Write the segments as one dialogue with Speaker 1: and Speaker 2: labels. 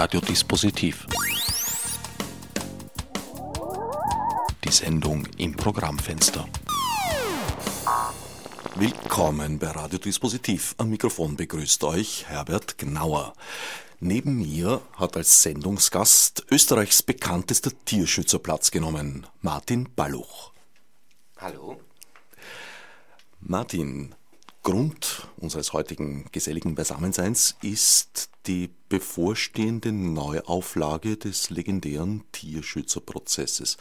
Speaker 1: Radiodispositiv. Die Sendung im Programmfenster. Willkommen bei Radiodispositiv. Am Mikrofon begrüßt euch Herbert Gnauer. Neben mir hat als Sendungsgast Österreichs bekanntester Tierschützer Platz genommen, Martin Balluch.
Speaker 2: Hallo.
Speaker 1: Martin, Grund unseres heutigen geselligen Beisammenseins ist die bevorstehende Neuauflage des legendären Tierschützerprozesses.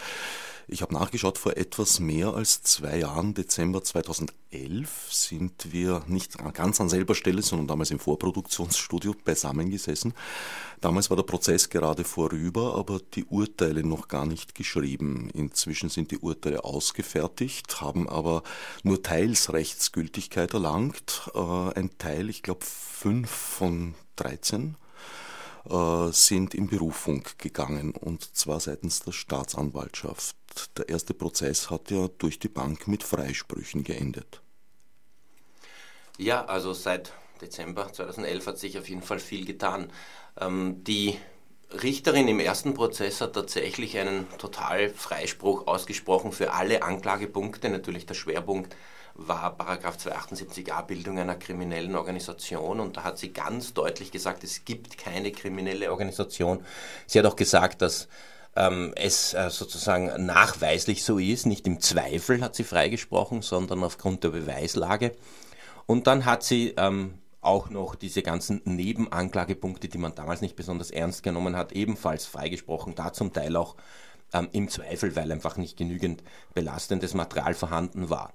Speaker 1: Ich habe nachgeschaut, vor etwas mehr als zwei Jahren, Dezember 2011, sind wir nicht ganz an selber Stelle, sondern damals im Vorproduktionsstudio beisammengesessen. Damals war der Prozess gerade vorüber, aber die Urteile noch gar nicht geschrieben. Inzwischen sind die Urteile ausgefertigt, haben aber nur teils Rechtsgültigkeit erlangt. Äh, ein Teil, ich glaube fünf von 13 äh, sind in Berufung gegangen und zwar seitens der Staatsanwaltschaft. Der erste Prozess hat ja durch die Bank mit Freisprüchen geendet.
Speaker 2: Ja, also seit Dezember 2011 hat sich auf jeden Fall viel getan. Ähm, die Richterin im ersten Prozess hat tatsächlich einen total Freispruch ausgesprochen für alle Anklagepunkte. Natürlich der Schwerpunkt war Paragraph 278a Bildung einer kriminellen Organisation und da hat sie ganz deutlich gesagt, es gibt keine kriminelle Organisation. Sie hat auch gesagt, dass ähm, es äh, sozusagen nachweislich so ist, nicht im Zweifel hat sie freigesprochen, sondern aufgrund der Beweislage. Und dann hat sie ähm, auch noch diese ganzen Nebenanklagepunkte, die man damals nicht besonders ernst genommen hat, ebenfalls freigesprochen, da zum Teil auch ähm, im Zweifel, weil einfach nicht genügend belastendes Material vorhanden war.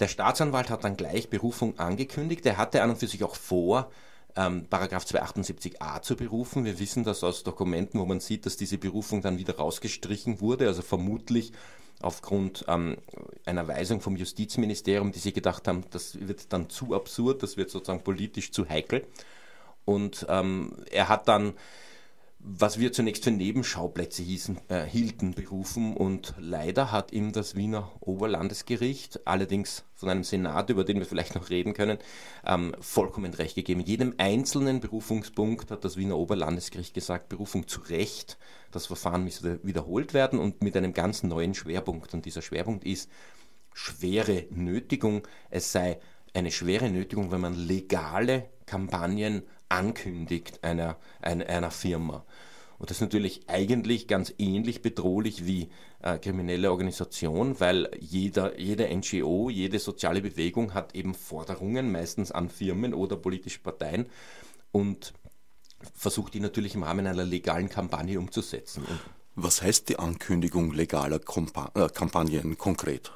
Speaker 2: Der Staatsanwalt hat dann gleich Berufung angekündigt. Er hatte an und für sich auch vor, ähm, Paragraph 278a zu berufen. Wir wissen das aus Dokumenten, wo man sieht, dass diese Berufung dann wieder rausgestrichen wurde, also vermutlich aufgrund ähm, einer Weisung vom Justizministerium, die sie gedacht haben, das wird dann zu absurd, das wird sozusagen politisch zu heikel. Und ähm, er hat dann was wir zunächst für Nebenschauplätze hießen, äh, hielten, berufen und leider hat ihm das Wiener Oberlandesgericht, allerdings von einem Senat, über den wir vielleicht noch reden können, ähm, vollkommen recht gegeben. Jedem einzelnen Berufungspunkt hat das Wiener Oberlandesgericht gesagt, Berufung zu Recht, das Verfahren müsse wiederholt werden und mit einem ganz neuen Schwerpunkt. Und dieser Schwerpunkt ist schwere Nötigung. Es sei eine schwere Nötigung, wenn man legale Kampagnen ankündigt einer, einer, einer Firma. Und das ist natürlich eigentlich ganz ähnlich bedrohlich wie äh, kriminelle Organisation, weil jeder, jede NGO, jede soziale Bewegung hat eben Forderungen, meistens an Firmen oder politische Parteien und versucht die natürlich im Rahmen einer legalen Kampagne umzusetzen. Und
Speaker 1: Was heißt die Ankündigung legaler Kompa äh, Kampagnen konkret?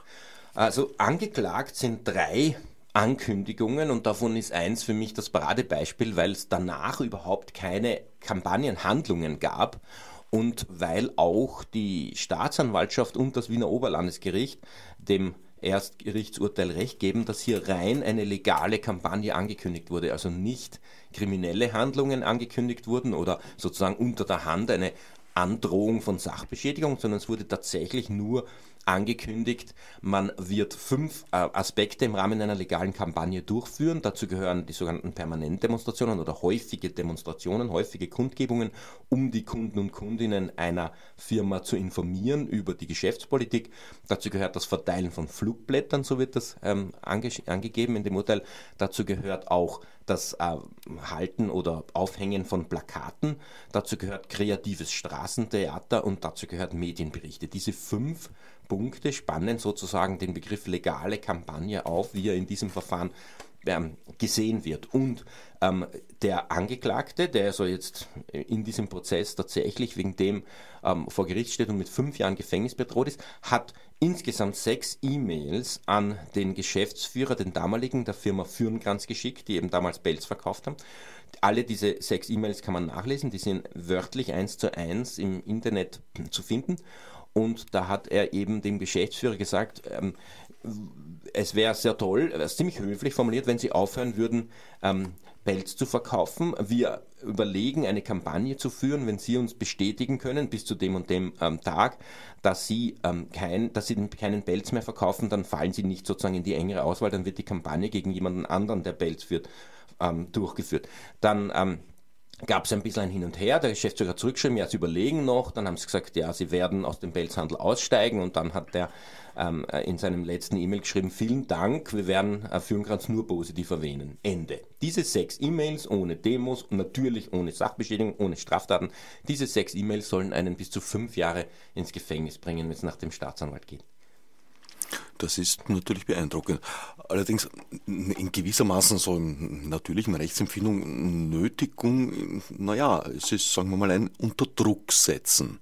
Speaker 2: Also angeklagt sind drei Ankündigungen und davon ist eins für mich das Paradebeispiel, weil es danach überhaupt keine Kampagnenhandlungen gab und weil auch die Staatsanwaltschaft und das Wiener Oberlandesgericht dem Erstgerichtsurteil recht geben, dass hier rein eine legale Kampagne angekündigt wurde, also nicht kriminelle Handlungen angekündigt wurden oder sozusagen unter der Hand eine Androhung von Sachbeschädigung, sondern es wurde tatsächlich nur angekündigt, man wird fünf äh, Aspekte im Rahmen einer legalen Kampagne durchführen. Dazu gehören die sogenannten Permanentdemonstrationen oder häufige Demonstrationen, häufige Kundgebungen, um die Kunden und Kundinnen einer Firma zu informieren über die Geschäftspolitik. Dazu gehört das Verteilen von Flugblättern, so wird das ähm, ange angegeben in dem Urteil. Dazu gehört auch das äh, Halten oder Aufhängen von Plakaten. Dazu gehört kreatives Straßentheater und dazu gehört Medienberichte. Diese fünf Punkte spannen sozusagen den Begriff legale Kampagne auf, wie er in diesem Verfahren ähm, gesehen wird. Und ähm, der Angeklagte, der also jetzt in diesem Prozess tatsächlich wegen dem ähm, vor Gericht steht und mit fünf Jahren Gefängnis bedroht ist, hat insgesamt sechs E-Mails an den Geschäftsführer, den damaligen der Firma Fürnkranz geschickt, die eben damals Bells verkauft haben. Alle diese sechs E-Mails kann man nachlesen, die sind wörtlich eins zu eins im Internet zu finden. Und da hat er eben dem Geschäftsführer gesagt, ähm, es wäre sehr toll, ziemlich höflich formuliert, wenn Sie aufhören würden, ähm, Pelz zu verkaufen. Wir überlegen, eine Kampagne zu führen, wenn Sie uns bestätigen können, bis zu dem und dem ähm, Tag, dass Sie, ähm, kein, dass Sie keinen Pelz mehr verkaufen, dann fallen Sie nicht sozusagen in die engere Auswahl, dann wird die Kampagne gegen jemanden anderen, der Pelz führt, ähm, durchgeführt. Dann ähm, gab es ein bisschen ein Hin und Her. Der Geschäftsführer hat zurückgeschrieben, ja, sie überlegen noch. Dann haben sie gesagt, ja, sie werden aus dem Pelzhandel aussteigen. Und dann hat der ähm, äh, in seinem letzten E-Mail geschrieben, vielen Dank, wir werden äh, Führungskranz nur positiv erwähnen. Ende. Diese sechs E-Mails ohne Demos und natürlich ohne Sachbeschädigung, ohne Straftaten, diese sechs E-Mails sollen einen bis zu fünf Jahre ins Gefängnis bringen, wenn es nach dem Staatsanwalt geht.
Speaker 1: Das ist natürlich beeindruckend. Allerdings in gewissermaßen so natürlichen Rechtsempfindung Nötigung, naja, es ist, sagen wir mal, ein Unterdruck setzen.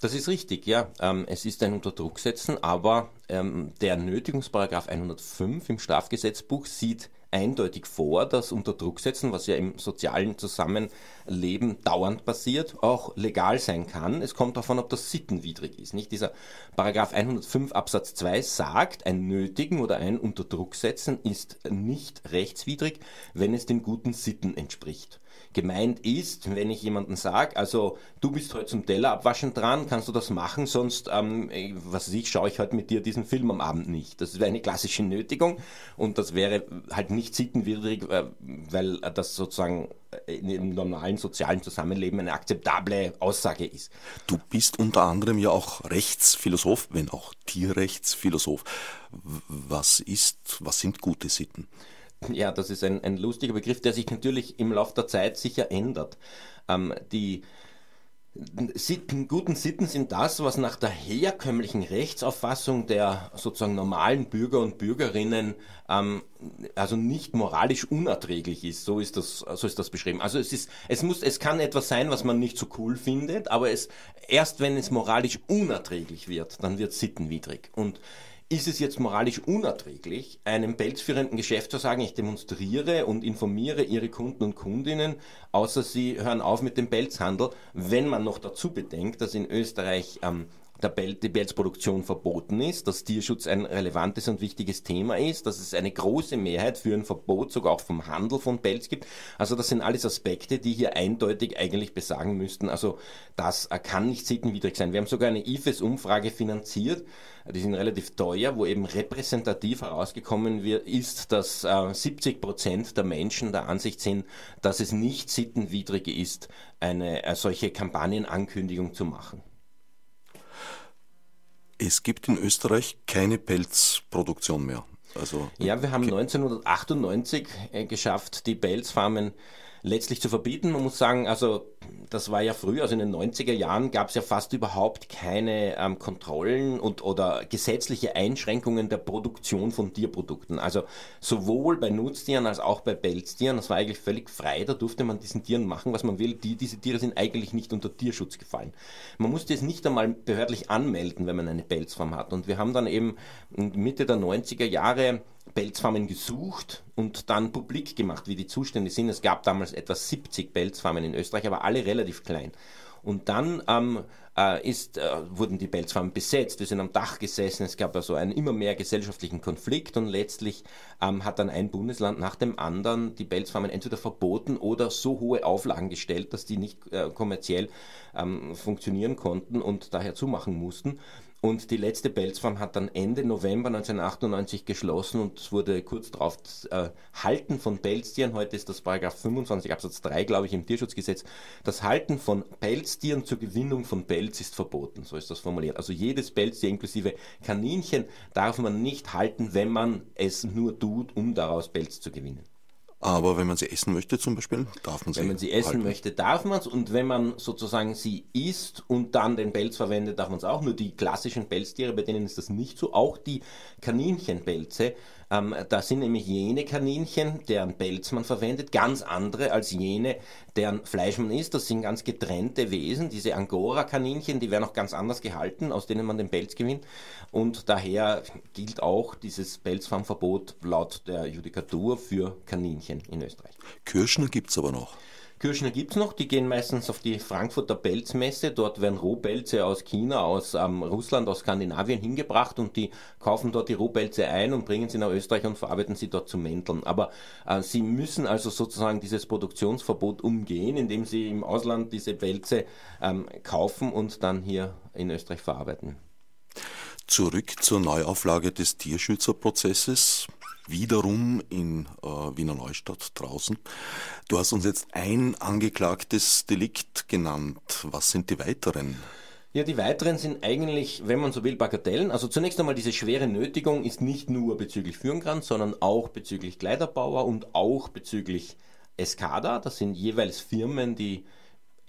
Speaker 2: Das ist richtig, ja. Ähm, es ist ein Unterdruck setzen, aber ähm, der Nötigungsparagraf 105 im Strafgesetzbuch sieht eindeutig vor, dass unter Druck setzen, was ja im sozialen Zusammenleben dauernd passiert, auch legal sein kann. Es kommt davon, ob das sittenwidrig ist. Nicht dieser Paragraph 105 Absatz 2 sagt, ein Nötigen oder ein unter Druck setzen ist nicht rechtswidrig, wenn es den guten Sitten entspricht. Gemeint ist, wenn ich jemanden sage, also du bist heute zum Teller abwaschen dran, kannst du das machen, sonst, ähm, was weiß ich, schaue ich heute mit dir diesen Film am Abend nicht. Das wäre eine klassische Nötigung und das wäre halt nicht sittenwidrig, äh, weil das sozusagen im normalen sozialen Zusammenleben eine akzeptable Aussage ist.
Speaker 1: Du bist unter anderem ja auch Rechtsphilosoph, wenn auch Tierrechtsphilosoph. Was ist, was sind gute Sitten?
Speaker 2: Ja, das ist ein, ein lustiger Begriff, der sich natürlich im Laufe der Zeit sicher ändert. Ähm, die Sitten, guten Sitten sind das, was nach der herkömmlichen Rechtsauffassung der sozusagen normalen Bürger und Bürgerinnen ähm, also nicht moralisch unerträglich ist. So ist das, so ist das beschrieben. Also es ist, es muss, es kann etwas sein, was man nicht so cool findet, aber es erst wenn es moralisch unerträglich wird, dann wird sittenwidrig. Und ist es jetzt moralisch unerträglich, einem pelzführenden Geschäft zu sagen, ich demonstriere und informiere Ihre Kunden und Kundinnen, außer Sie hören auf mit dem Pelzhandel, wenn man noch dazu bedenkt, dass in Österreich ähm, der Pelzproduktion verboten ist, dass Tierschutz ein relevantes und wichtiges Thema ist, dass es eine große Mehrheit für ein Verbot sogar auch vom Handel von Pelz gibt. Also das sind alles Aspekte, die hier eindeutig eigentlich besagen müssten. Also das kann nicht sittenwidrig sein. Wir haben sogar eine IFES-Umfrage finanziert, die sind relativ teuer, wo eben repräsentativ herausgekommen ist, dass äh, 70 Prozent der Menschen der Ansicht sind, dass es nicht sittenwidrig ist, eine äh, solche Kampagnenankündigung zu machen.
Speaker 1: Es gibt in Österreich keine Pelzproduktion mehr.
Speaker 2: Also, ja, wir haben 1998 äh, geschafft, die Pelzfarmen letztlich zu verbieten. Man muss sagen, also das war ja früher, also in den 90er Jahren gab es ja fast überhaupt keine ähm, Kontrollen und oder gesetzliche Einschränkungen der Produktion von Tierprodukten. Also sowohl bei Nutztieren als auch bei Pelztieren, das war eigentlich völlig frei, da durfte man diesen Tieren machen, was man will. Die, diese Tiere sind eigentlich nicht unter Tierschutz gefallen. Man musste es nicht einmal behördlich anmelden, wenn man eine Pelzfarm hat. Und wir haben dann eben Mitte der 90er Jahre Pelzfarmen gesucht und dann publik gemacht, wie die Zustände sind. Es gab damals etwa 70 Pelzfarmen in Österreich, aber alle relativ klein. Und dann ähm, äh, ist, äh, wurden die Pelzfarmen besetzt, wir sind am Dach gesessen, es gab also einen immer mehr gesellschaftlichen Konflikt und letztlich ähm, hat dann ein Bundesland nach dem anderen die Pelzfarmen entweder verboten oder so hohe Auflagen gestellt, dass die nicht äh, kommerziell ähm, funktionieren konnten und daher zumachen mussten. Und die letzte Pelzfarm hat dann Ende November 1998 geschlossen und es wurde kurz darauf das äh, Halten von Pelztieren, heute ist das Paragraph 25 Absatz 3, glaube ich, im Tierschutzgesetz, das Halten von Pelztieren zur Gewinnung von Pelz ist verboten, so ist das formuliert. Also jedes Pelztier inklusive Kaninchen darf man nicht halten, wenn man es nur tut, um daraus Pelz zu gewinnen.
Speaker 1: Aber wenn man sie essen möchte zum Beispiel, darf man
Speaker 2: sie Wenn man sie essen halten. möchte, darf man es. Und wenn man sozusagen sie isst und dann den Pelz verwendet, darf man es auch. Nur die klassischen Pelztiere, bei denen ist das nicht so. Auch die Kaninchenpelze ähm, da sind nämlich jene Kaninchen, deren Pelz man verwendet, ganz andere als jene, deren Fleisch man isst. Das sind ganz getrennte Wesen. Diese Angora-Kaninchen, die werden auch ganz anders gehalten, aus denen man den Pelz gewinnt. Und daher gilt auch dieses Pelzfarmverbot laut der Judikatur für Kaninchen in Österreich.
Speaker 1: Kirschner gibt es aber noch.
Speaker 2: Kirschner gibt es noch, die gehen meistens auf die Frankfurter Pelzmesse. Dort werden Rohpelze aus China, aus ähm, Russland, aus Skandinavien hingebracht und die kaufen dort die Rohpelze ein und bringen sie nach Österreich und verarbeiten sie dort zu Mänteln. Aber äh, sie müssen also sozusagen dieses Produktionsverbot umgehen, indem sie im Ausland diese Pelze ähm, kaufen und dann hier in Österreich verarbeiten.
Speaker 1: Zurück zur Neuauflage des Tierschützerprozesses. Wiederum in äh, Wiener Neustadt draußen. Du hast uns jetzt ein angeklagtes Delikt genannt. Was sind die weiteren?
Speaker 2: Ja, die weiteren sind eigentlich, wenn man so will, Bagatellen. Also zunächst einmal diese schwere Nötigung ist nicht nur bezüglich Führengran, sondern auch bezüglich Kleiderbauer und auch bezüglich Escada. Das sind jeweils Firmen, die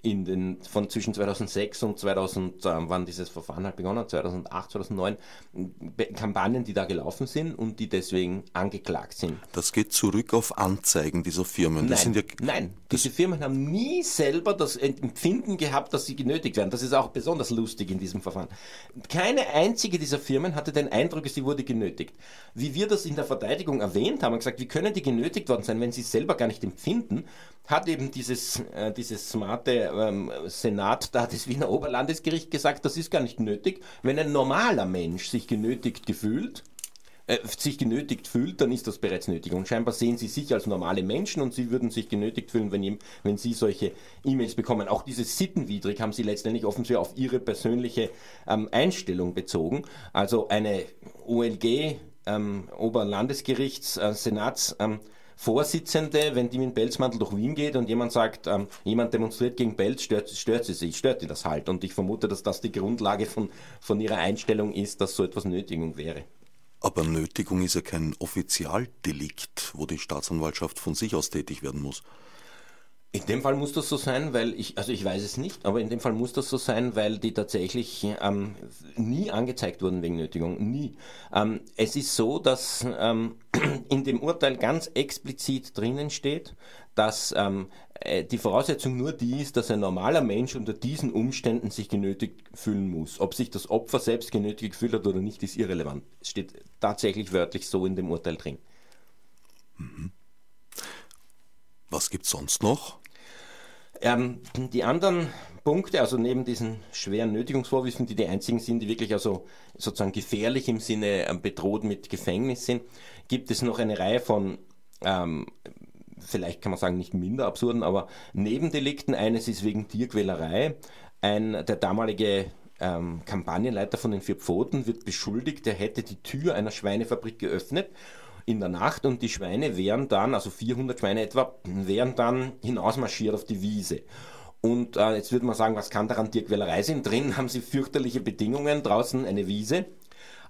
Speaker 2: in den, von zwischen 2006 und 2000, äh, wann dieses Verfahren halt begonnen hat, 2008, 2009, Kampagnen, die da gelaufen sind und die deswegen angeklagt sind.
Speaker 1: Das geht zurück auf Anzeigen dieser Firmen.
Speaker 2: Nein, ja, nein diese Firmen haben nie selber das Empfinden gehabt, dass sie genötigt werden. Das ist auch besonders lustig in diesem Verfahren. Keine einzige dieser Firmen hatte den Eindruck, sie wurde genötigt. Wie wir das in der Verteidigung erwähnt haben, gesagt, wie können die genötigt worden sein, wenn sie es selber gar nicht empfinden, hat eben dieses, äh, dieses smarte ähm, Senat da des Wiener Oberlandesgericht gesagt, das ist gar nicht nötig. Wenn ein normaler Mensch sich genötigt gefühlt, äh, sich genötigt fühlt, dann ist das bereits nötig. Und scheinbar sehen sie sich als normale Menschen und sie würden sich genötigt fühlen, wenn, wenn sie solche E-Mails bekommen. Auch dieses sittenwidrig haben sie letztendlich offensichtlich auf ihre persönliche ähm, Einstellung bezogen. Also eine OLG, ähm, Oberlandesgerichts, äh, Senats, ähm, Vorsitzende, wenn die mit dem Pelzmantel durch Wien geht und jemand sagt, ähm, jemand demonstriert gegen Pelz, stört, stört sie sich, stört die das halt. Und ich vermute, dass das die Grundlage von, von ihrer Einstellung ist, dass so etwas Nötigung wäre.
Speaker 1: Aber Nötigung ist ja kein Offizialdelikt, wo die Staatsanwaltschaft von sich aus tätig werden muss.
Speaker 2: In dem Fall muss das so sein, weil ich, also ich weiß es nicht, aber in dem Fall muss das so sein, weil die tatsächlich ähm, nie angezeigt wurden wegen Nötigung, nie. Ähm, es ist so, dass ähm, in dem Urteil ganz explizit drinnen steht, dass ähm, äh, die Voraussetzung nur die ist, dass ein normaler Mensch unter diesen Umständen sich genötigt fühlen muss. Ob sich das Opfer selbst genötigt gefühlt hat oder nicht, ist irrelevant. Es steht tatsächlich wörtlich so in dem Urteil drin.
Speaker 1: Mhm. Was gibt's sonst noch?
Speaker 2: Ähm, die anderen Punkte, also neben diesen schweren Nötigungsvorwürfen, die die einzigen sind, die wirklich also sozusagen gefährlich im Sinne ähm, bedroht mit Gefängnis sind, gibt es noch eine Reihe von ähm, vielleicht kann man sagen nicht minder absurden, aber Nebendelikten. Eines ist wegen Tierquälerei. Ein, der damalige ähm, Kampagnenleiter von den Vier Pfoten wird beschuldigt, er hätte die Tür einer Schweinefabrik geöffnet in der Nacht und die Schweine wären dann, also 400 Schweine etwa, wären dann hinausmarschiert auf die Wiese. Und äh, jetzt würde man sagen, was kann daran Tierquälerei sein? Drin haben sie fürchterliche Bedingungen, draußen eine Wiese.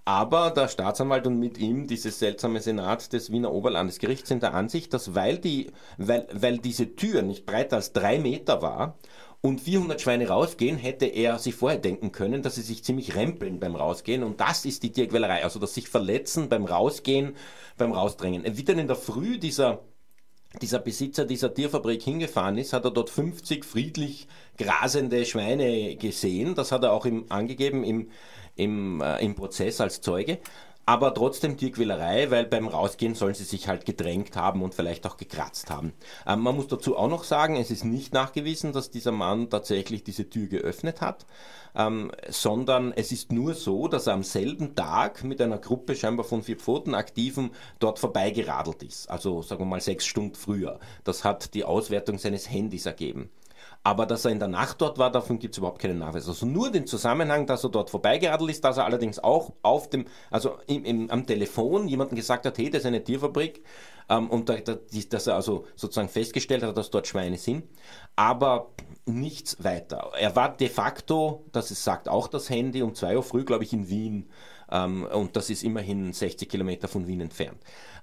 Speaker 2: Aber der Staatsanwalt und mit ihm dieses seltsame Senat des Wiener Oberlandesgerichts sind der Ansicht, dass weil, die, weil, weil diese Tür nicht breiter als drei Meter war und 400 Schweine rausgehen, hätte er sich vorher denken können, dass sie sich ziemlich rempeln beim Rausgehen. Und das ist die Tierquälerei, also das sich verletzen beim Rausgehen, beim Rausdrängen. Wie dann in der Früh dieser dieser Besitzer dieser Tierfabrik hingefahren ist, hat er dort 50 friedlich grasende Schweine gesehen. Das hat er auch im, angegeben im, im, äh, im Prozess als Zeuge aber trotzdem Tierquälerei, weil beim Rausgehen sollen sie sich halt gedrängt haben und vielleicht auch gekratzt haben. Ähm, man muss dazu auch noch sagen, es ist nicht nachgewiesen, dass dieser Mann tatsächlich diese Tür geöffnet hat, ähm, sondern es ist nur so, dass er am selben Tag mit einer Gruppe scheinbar von vier Pfoten Aktiven dort vorbeigeradelt ist. Also sagen wir mal sechs Stunden früher. Das hat die Auswertung seines Handys ergeben. Aber dass er in der Nacht dort war, davon gibt es überhaupt keinen Nachweis. Also nur den Zusammenhang, dass er dort vorbeigeradelt ist, dass er allerdings auch auf dem, also im, im, am Telefon jemandem gesagt hat, hey, das ist eine Tierfabrik, ähm, und da, da, dass er also sozusagen festgestellt hat, dass dort Schweine sind, aber nichts weiter. Er war de facto, das ist, sagt auch das Handy, um zwei Uhr früh, glaube ich, in Wien, ähm, und das ist immerhin 60 Kilometer von Wien entfernt.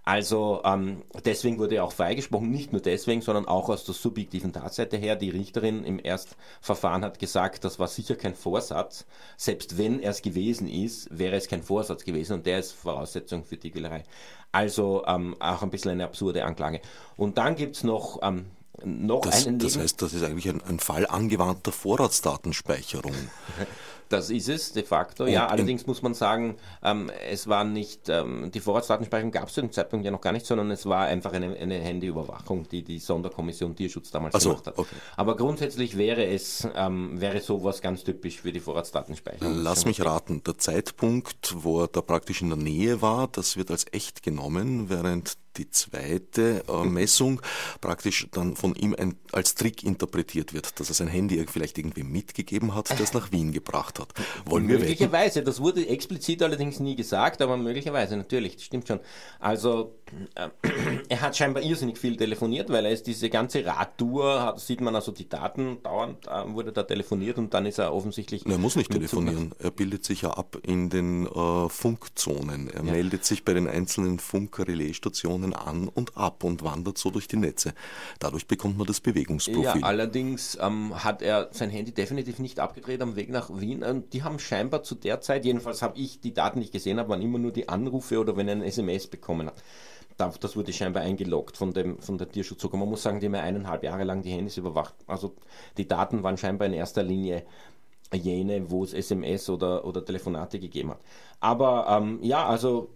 Speaker 2: Also ähm, deswegen wurde er auch freigesprochen, nicht nur deswegen, sondern auch aus der subjektiven Tatseite her. Die Richterin im Erstverfahren hat gesagt, das war sicher kein Vorsatz. Selbst wenn er es gewesen ist, wäre es kein Vorsatz gewesen und der ist Voraussetzung für die Quälerei. Also ähm, auch ein bisschen eine absurde Anklage. Und dann gibt es noch ähm, noch
Speaker 1: das,
Speaker 2: einen
Speaker 1: Das heißt, das ist eigentlich ein, ein Fall angewandter Vorratsdatenspeicherung.
Speaker 2: Das ist es de facto, und ja. Allerdings muss man sagen, ähm, es war nicht, ähm, die Vorratsdatenspeicherung gab es zu dem Zeitpunkt ja noch gar nicht, sondern es war einfach eine, eine Handyüberwachung, die die Sonderkommission Tierschutz damals
Speaker 1: so,
Speaker 2: gemacht hat.
Speaker 1: Okay.
Speaker 2: Aber grundsätzlich wäre es, ähm, wäre sowas ganz typisch für die Vorratsdatenspeicherung.
Speaker 1: Lass mich raten, der Zeitpunkt, wo er da praktisch in der Nähe war, das wird als echt genommen, während die zweite äh, Messung praktisch dann von ihm ein, als Trick interpretiert wird, dass er sein Handy vielleicht irgendwie mitgegeben hat, das nach Wien gebracht hat.
Speaker 2: Wollen möglicherweise, das wurde explizit allerdings nie gesagt, aber möglicherweise, natürlich, das stimmt schon. Also er hat scheinbar irrsinnig viel telefoniert, weil er ist diese ganze Radtour, hat, sieht man also die Daten, dauernd äh, wurde da telefoniert und dann ist er offensichtlich.
Speaker 1: Er muss nicht telefonieren, er bildet sich ja ab in den äh, Funkzonen. Er ja. meldet sich bei den einzelnen Funk-Relaisstationen an und ab und wandert so durch die Netze. Dadurch bekommt man das Bewegungsprofil. Ja,
Speaker 2: allerdings ähm, hat er sein Handy definitiv nicht abgedreht am Weg nach Wien. Und die haben scheinbar zu der Zeit, jedenfalls habe ich die Daten nicht gesehen, aber waren immer nur die Anrufe oder wenn er ein SMS bekommen hat das wurde scheinbar eingeloggt von, dem, von der Tierschutzzucker. Man muss sagen, die haben ja eineinhalb Jahre lang die Handys überwacht. Also die Daten waren scheinbar in erster Linie jene, wo es SMS oder, oder Telefonate gegeben hat. Aber ähm, ja, also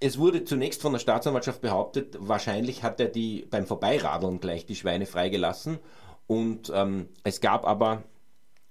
Speaker 2: es wurde zunächst von der Staatsanwaltschaft behauptet, wahrscheinlich hat er die beim Vorbeiradeln gleich die Schweine freigelassen. Und ähm, es gab aber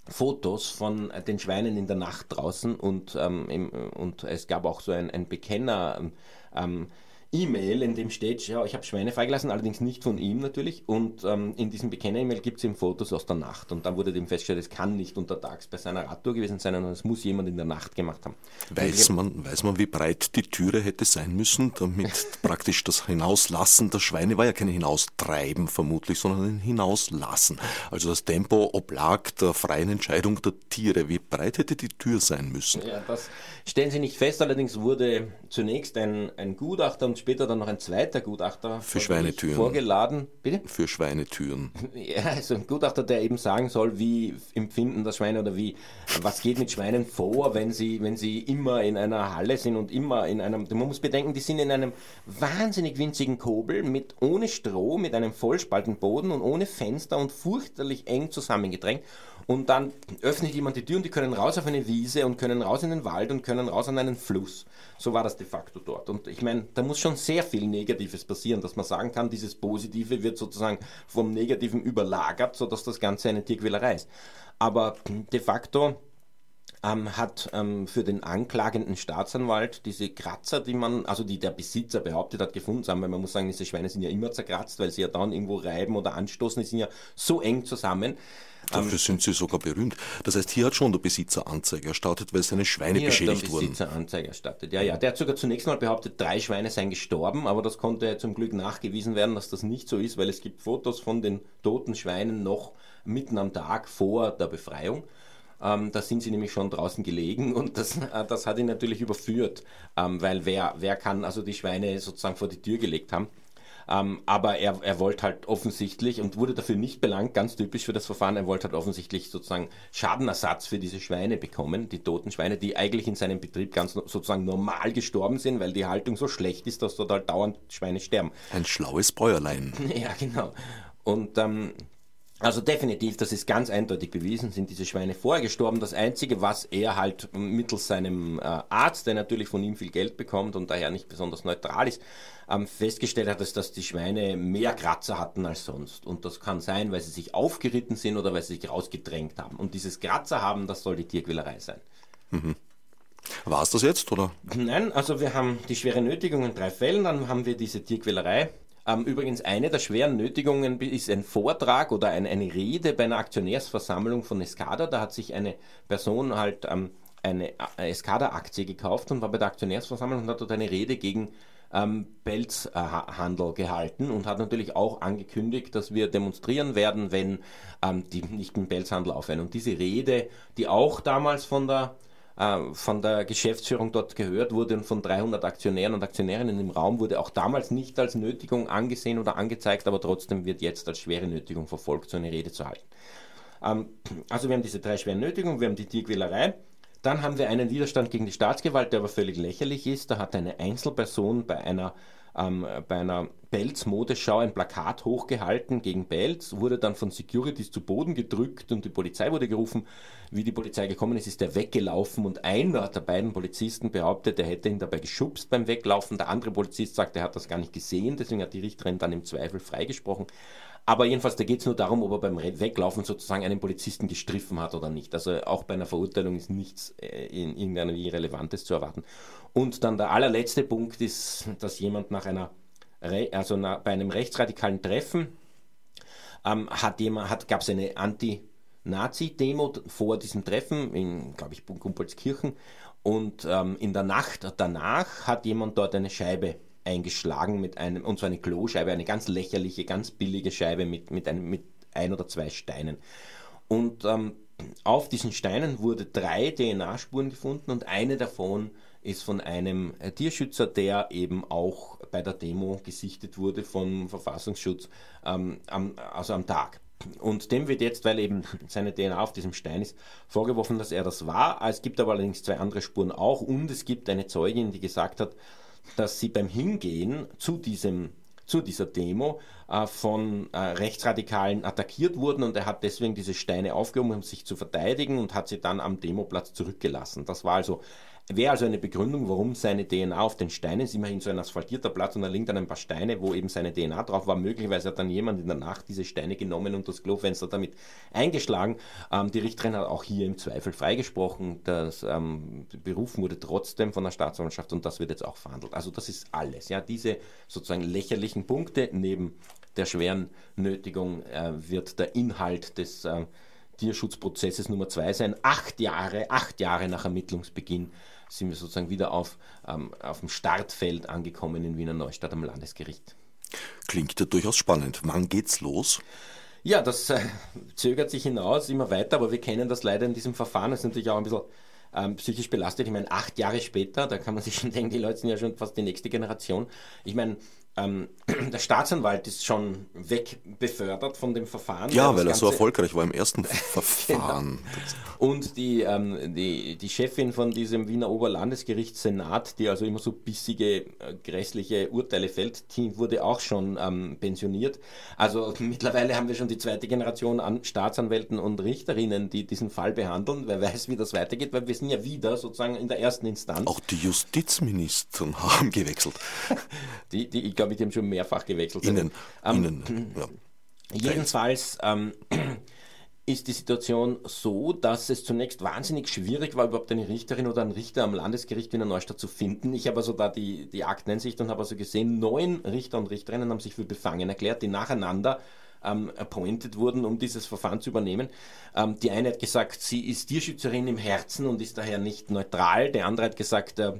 Speaker 2: Fotos von den Schweinen in der Nacht draußen und, ähm, im, und es gab auch so ein, ein Bekenner. Ähm, E-Mail, in dem steht, ja, ich habe Schweine freigelassen, allerdings nicht von ihm natürlich. Und ähm, in diesem Bekenner-E-Mail gibt es eben Fotos aus der Nacht. Und dann wurde dem festgestellt, es kann nicht untertags bei seiner Radtour gewesen sein, sondern es muss jemand in der Nacht gemacht haben.
Speaker 1: Weiß man, weiß man, wie breit die Türe hätte sein müssen, damit praktisch das Hinauslassen der Schweine war ja kein Hinaustreiben vermutlich, sondern ein Hinauslassen. Also das Tempo oblag der freien Entscheidung der Tiere. Wie breit hätte die Tür sein müssen?
Speaker 2: Ja, das stellen Sie nicht fest. Allerdings wurde zunächst ein, ein Gutachter und später dann noch ein zweiter Gutachter
Speaker 1: für Schweinetüren
Speaker 2: vorgeladen.
Speaker 1: Bitte? Für Schweinetüren.
Speaker 2: Ja, also ein Gutachter, der eben sagen soll, wie empfinden das Schweine oder wie, was geht mit Schweinen vor, wenn sie, wenn sie immer in einer Halle sind und immer in einem, man muss bedenken, die sind in einem wahnsinnig winzigen Kobel mit, ohne Stroh, mit einem Vollspaltenboden und ohne Fenster und furchterlich eng zusammengedrängt und dann öffnet jemand die Tür und die können raus auf eine Wiese und können raus in den Wald und können raus an einen Fluss. So war das de facto dort. Und ich meine, da muss schon sehr viel Negatives passieren, dass man sagen kann, dieses Positive wird sozusagen vom Negativen überlagert, sodass das Ganze eine Tierquälerei ist. Aber de facto ähm, hat ähm, für den anklagenden Staatsanwalt diese Kratzer, die man, also die der Besitzer behauptet hat, gefunden haben, weil man muss sagen, diese Schweine sind ja immer zerkratzt, weil sie ja dann irgendwo reiben oder anstoßen, die sind ja so eng zusammen,
Speaker 1: Dafür ähm, sind sie sogar berühmt. Das heißt, hier hat schon der Besitzer Anzeige erstattet, weil seine Schweine hier beschädigt hat der wurden. Besitzer
Speaker 2: Anzeige erstattet. Ja, ja. Der hat sogar zunächst mal behauptet, drei Schweine seien gestorben, aber das konnte zum Glück nachgewiesen werden, dass das nicht so ist, weil es gibt Fotos von den toten Schweinen noch mitten am Tag vor der Befreiung. Ähm, da sind sie nämlich schon draußen gelegen und das, äh, das hat ihn natürlich überführt, ähm, weil wer, wer kann also die Schweine sozusagen vor die Tür gelegt haben. Ähm, aber er, er wollte halt offensichtlich und wurde dafür nicht belangt, ganz typisch für das Verfahren, er wollte halt offensichtlich sozusagen Schadenersatz für diese Schweine bekommen, die toten Schweine, die eigentlich in seinem Betrieb ganz sozusagen normal gestorben sind, weil die Haltung so schlecht ist, dass dort halt dauernd Schweine sterben.
Speaker 1: Ein schlaues Bäuerlein.
Speaker 2: Ja, genau. Und ähm, also definitiv, das ist ganz eindeutig bewiesen, sind diese Schweine vorher gestorben. Das Einzige, was er halt mittels seinem äh, Arzt, der natürlich von ihm viel Geld bekommt und daher nicht besonders neutral ist, ähm, festgestellt hat, ist, dass die Schweine mehr Kratzer hatten als sonst. Und das kann sein, weil sie sich aufgeritten sind oder weil sie sich rausgedrängt haben. Und dieses Kratzer haben, das soll die Tierquälerei sein.
Speaker 1: Mhm. War es das jetzt, oder?
Speaker 2: Nein, also wir haben die schwere Nötigung in drei Fällen, dann haben wir diese Tierquälerei ähm, übrigens, eine der schweren Nötigungen ist ein Vortrag oder ein, eine Rede bei einer Aktionärsversammlung von Escada. Da hat sich eine Person halt ähm, eine Escada-Aktie gekauft und war bei der Aktionärsversammlung und hat dort eine Rede gegen ähm, Pelzhandel gehalten und hat natürlich auch angekündigt, dass wir demonstrieren werden, wenn ähm, die nicht mit Pelzhandel aufhören. Und diese Rede, die auch damals von der äh, von der Geschäftsführung dort gehört wurde und von 300 Aktionären und Aktionärinnen im Raum wurde auch damals nicht als Nötigung angesehen oder angezeigt, aber trotzdem wird jetzt als schwere Nötigung verfolgt, so eine Rede zu halten. Ähm, also wir haben diese drei schweren Nötigungen, wir haben die Tierquälerei, dann haben wir einen Widerstand gegen die Staatsgewalt, der aber völlig lächerlich ist. Da hat eine Einzelperson bei einer ähm, einer Belz-Modeschau ein Plakat hochgehalten gegen Belz, wurde dann von Securities zu Boden gedrückt und die Polizei wurde gerufen. Wie die Polizei gekommen ist, ist er weggelaufen und einer der beiden Polizisten behauptet, er hätte ihn dabei geschubst beim Weglaufen. Der andere Polizist sagt, er hat das gar nicht gesehen, deswegen hat die Richterin dann im Zweifel freigesprochen. Aber jedenfalls, da geht es nur darum, ob er beim Weglaufen sozusagen einen Polizisten gestriffen hat oder nicht. Also auch bei einer Verurteilung ist nichts äh, in irgendeiner Relevantes zu erwarten. Und dann der allerletzte Punkt ist, dass jemand nach einer, also nach, bei einem rechtsradikalen Treffen ähm, hat jemand, hat, gab es eine Anti-Nazi-Demo vor diesem Treffen in, glaube ich, Gumpolskirchen. Und ähm, in der Nacht danach hat jemand dort eine Scheibe eingeschlagen mit einem, und zwar eine Kloscheibe, eine ganz lächerliche, ganz billige Scheibe mit, mit, einem, mit ein oder zwei Steinen. Und ähm, auf diesen Steinen wurde drei DNA-Spuren gefunden und eine davon ist von einem äh, Tierschützer, der eben auch bei der Demo gesichtet wurde vom Verfassungsschutz, ähm, am, also am Tag. Und dem wird jetzt, weil eben seine DNA auf diesem Stein ist, vorgeworfen, dass er das war. Es gibt aber allerdings zwei andere Spuren auch und es gibt eine Zeugin, die gesagt hat, dass sie beim Hingehen zu diesem zu dieser Demo äh, von äh, Rechtsradikalen attackiert wurden und er hat deswegen diese Steine aufgehoben, um sich zu verteidigen und hat sie dann am Demoplatz zurückgelassen. Das war also Wäre also eine Begründung, warum seine DNA auf den Steinen ist, immerhin so ein asphaltierter Platz und da liegen dann ein paar Steine, wo eben seine DNA drauf war. Möglicherweise hat dann jemand in der Nacht diese Steine genommen und das Klofenster damit eingeschlagen. Ähm, die Richterin hat auch hier im Zweifel freigesprochen. Das ähm, berufen wurde trotzdem von der Staatsanwaltschaft und das wird jetzt auch verhandelt. Also das ist alles. Ja, diese sozusagen lächerlichen Punkte neben der schweren Nötigung äh, wird der Inhalt des äh, Tierschutzprozesses Nummer zwei sein. Acht Jahre, acht Jahre nach Ermittlungsbeginn sind wir sozusagen wieder auf, ähm, auf dem Startfeld angekommen in Wiener Neustadt am Landesgericht.
Speaker 1: Klingt ja durchaus spannend. Wann geht's los?
Speaker 2: Ja, das äh, zögert sich hinaus immer weiter, aber wir kennen das leider in diesem Verfahren. Das ist natürlich auch ein bisschen ähm, psychisch belastet. Ich meine, acht Jahre später, da kann man sich schon denken, die Leute sind ja schon fast die nächste Generation. Ich meine, ähm, der Staatsanwalt ist schon wegbefördert von dem Verfahren.
Speaker 1: Ja, weil er so erfolgreich war im ersten Verfahren.
Speaker 2: genau. Und die, ähm, die, die Chefin von diesem Wiener Oberlandesgerichtssenat, die also immer so bissige, äh, grässliche Urteile fällt, die wurde auch schon ähm, pensioniert. Also mittlerweile haben wir schon die zweite Generation an Staatsanwälten und Richterinnen, die diesen Fall behandeln. Wer weiß, wie das weitergeht, weil wir sind ja wieder sozusagen in der ersten Instanz.
Speaker 1: Auch die Justizminister haben gewechselt.
Speaker 2: die, die, ich glaube, die haben schon mehrfach gewechselt.
Speaker 1: Innen. Ähm, Innen ja.
Speaker 2: Jedenfalls ähm, ist die Situation so, dass es zunächst wahnsinnig schwierig war, überhaupt eine Richterin oder einen Richter am Landesgericht Wiener Neustadt zu finden. Ich habe also da die, die Akteneinsicht und habe also gesehen, neun Richter und Richterinnen haben sich für befangen erklärt, die nacheinander ähm, appointed wurden, um dieses Verfahren zu übernehmen. Ähm, die eine hat gesagt, sie ist Tierschützerin im Herzen und ist daher nicht neutral. Der andere hat gesagt, äh,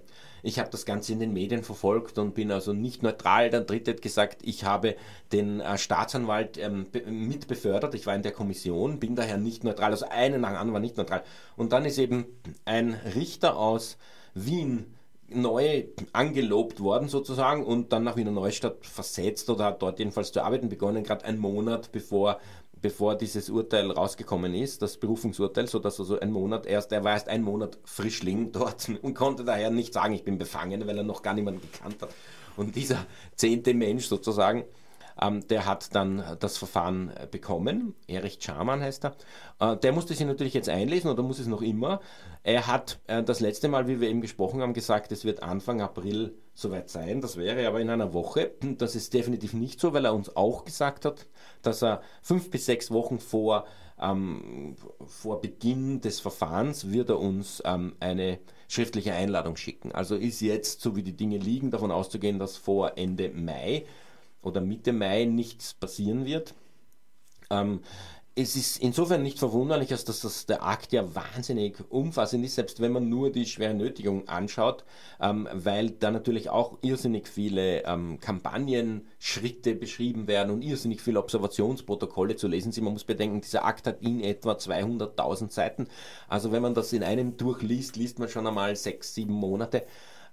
Speaker 2: ich habe das Ganze in den Medien verfolgt und bin also nicht neutral. Der dritte hat gesagt, ich habe den äh, Staatsanwalt ähm, mit befördert. Ich war in der Kommission, bin daher nicht neutral. Also einen nach anderen war nicht neutral. Und dann ist eben ein Richter aus Wien neu angelobt worden sozusagen und dann nach Wiener Neustadt versetzt oder hat dort jedenfalls zu arbeiten begonnen, gerade einen Monat bevor bevor dieses Urteil rausgekommen ist, das Berufungsurteil, sodass also ein Monat erst, er war erst ein Monat Frischling dort und konnte daher nicht sagen, ich bin befangen, weil er noch gar niemanden gekannt hat. Und dieser zehnte Mensch sozusagen, ähm, der hat dann das Verfahren bekommen. Erich Schamann heißt er. Äh, der musste sich natürlich jetzt einlesen oder muss es noch immer. Er hat äh, das letzte Mal, wie wir eben gesprochen haben, gesagt, es wird Anfang April soweit sein. Das wäre aber in einer Woche. Das ist definitiv nicht so, weil er uns auch gesagt hat, dass er fünf bis sechs Wochen vor, ähm, vor Beginn des Verfahrens wird er uns ähm, eine schriftliche Einladung schicken. Also ist jetzt, so wie die Dinge liegen, davon auszugehen, dass vor Ende Mai oder Mitte Mai nichts passieren wird. Ähm, es ist insofern nicht verwunderlich, als dass das der Akt ja wahnsinnig umfassend ist, selbst wenn man nur die schwere Nötigung anschaut, ähm, weil da natürlich auch irrsinnig viele ähm, Kampagnenschritte beschrieben werden und irrsinnig viele Observationsprotokolle zu lesen sind. Man muss bedenken, dieser Akt hat in etwa 200.000 Seiten. Also wenn man das in einem durchliest, liest man schon einmal sechs, sieben Monate.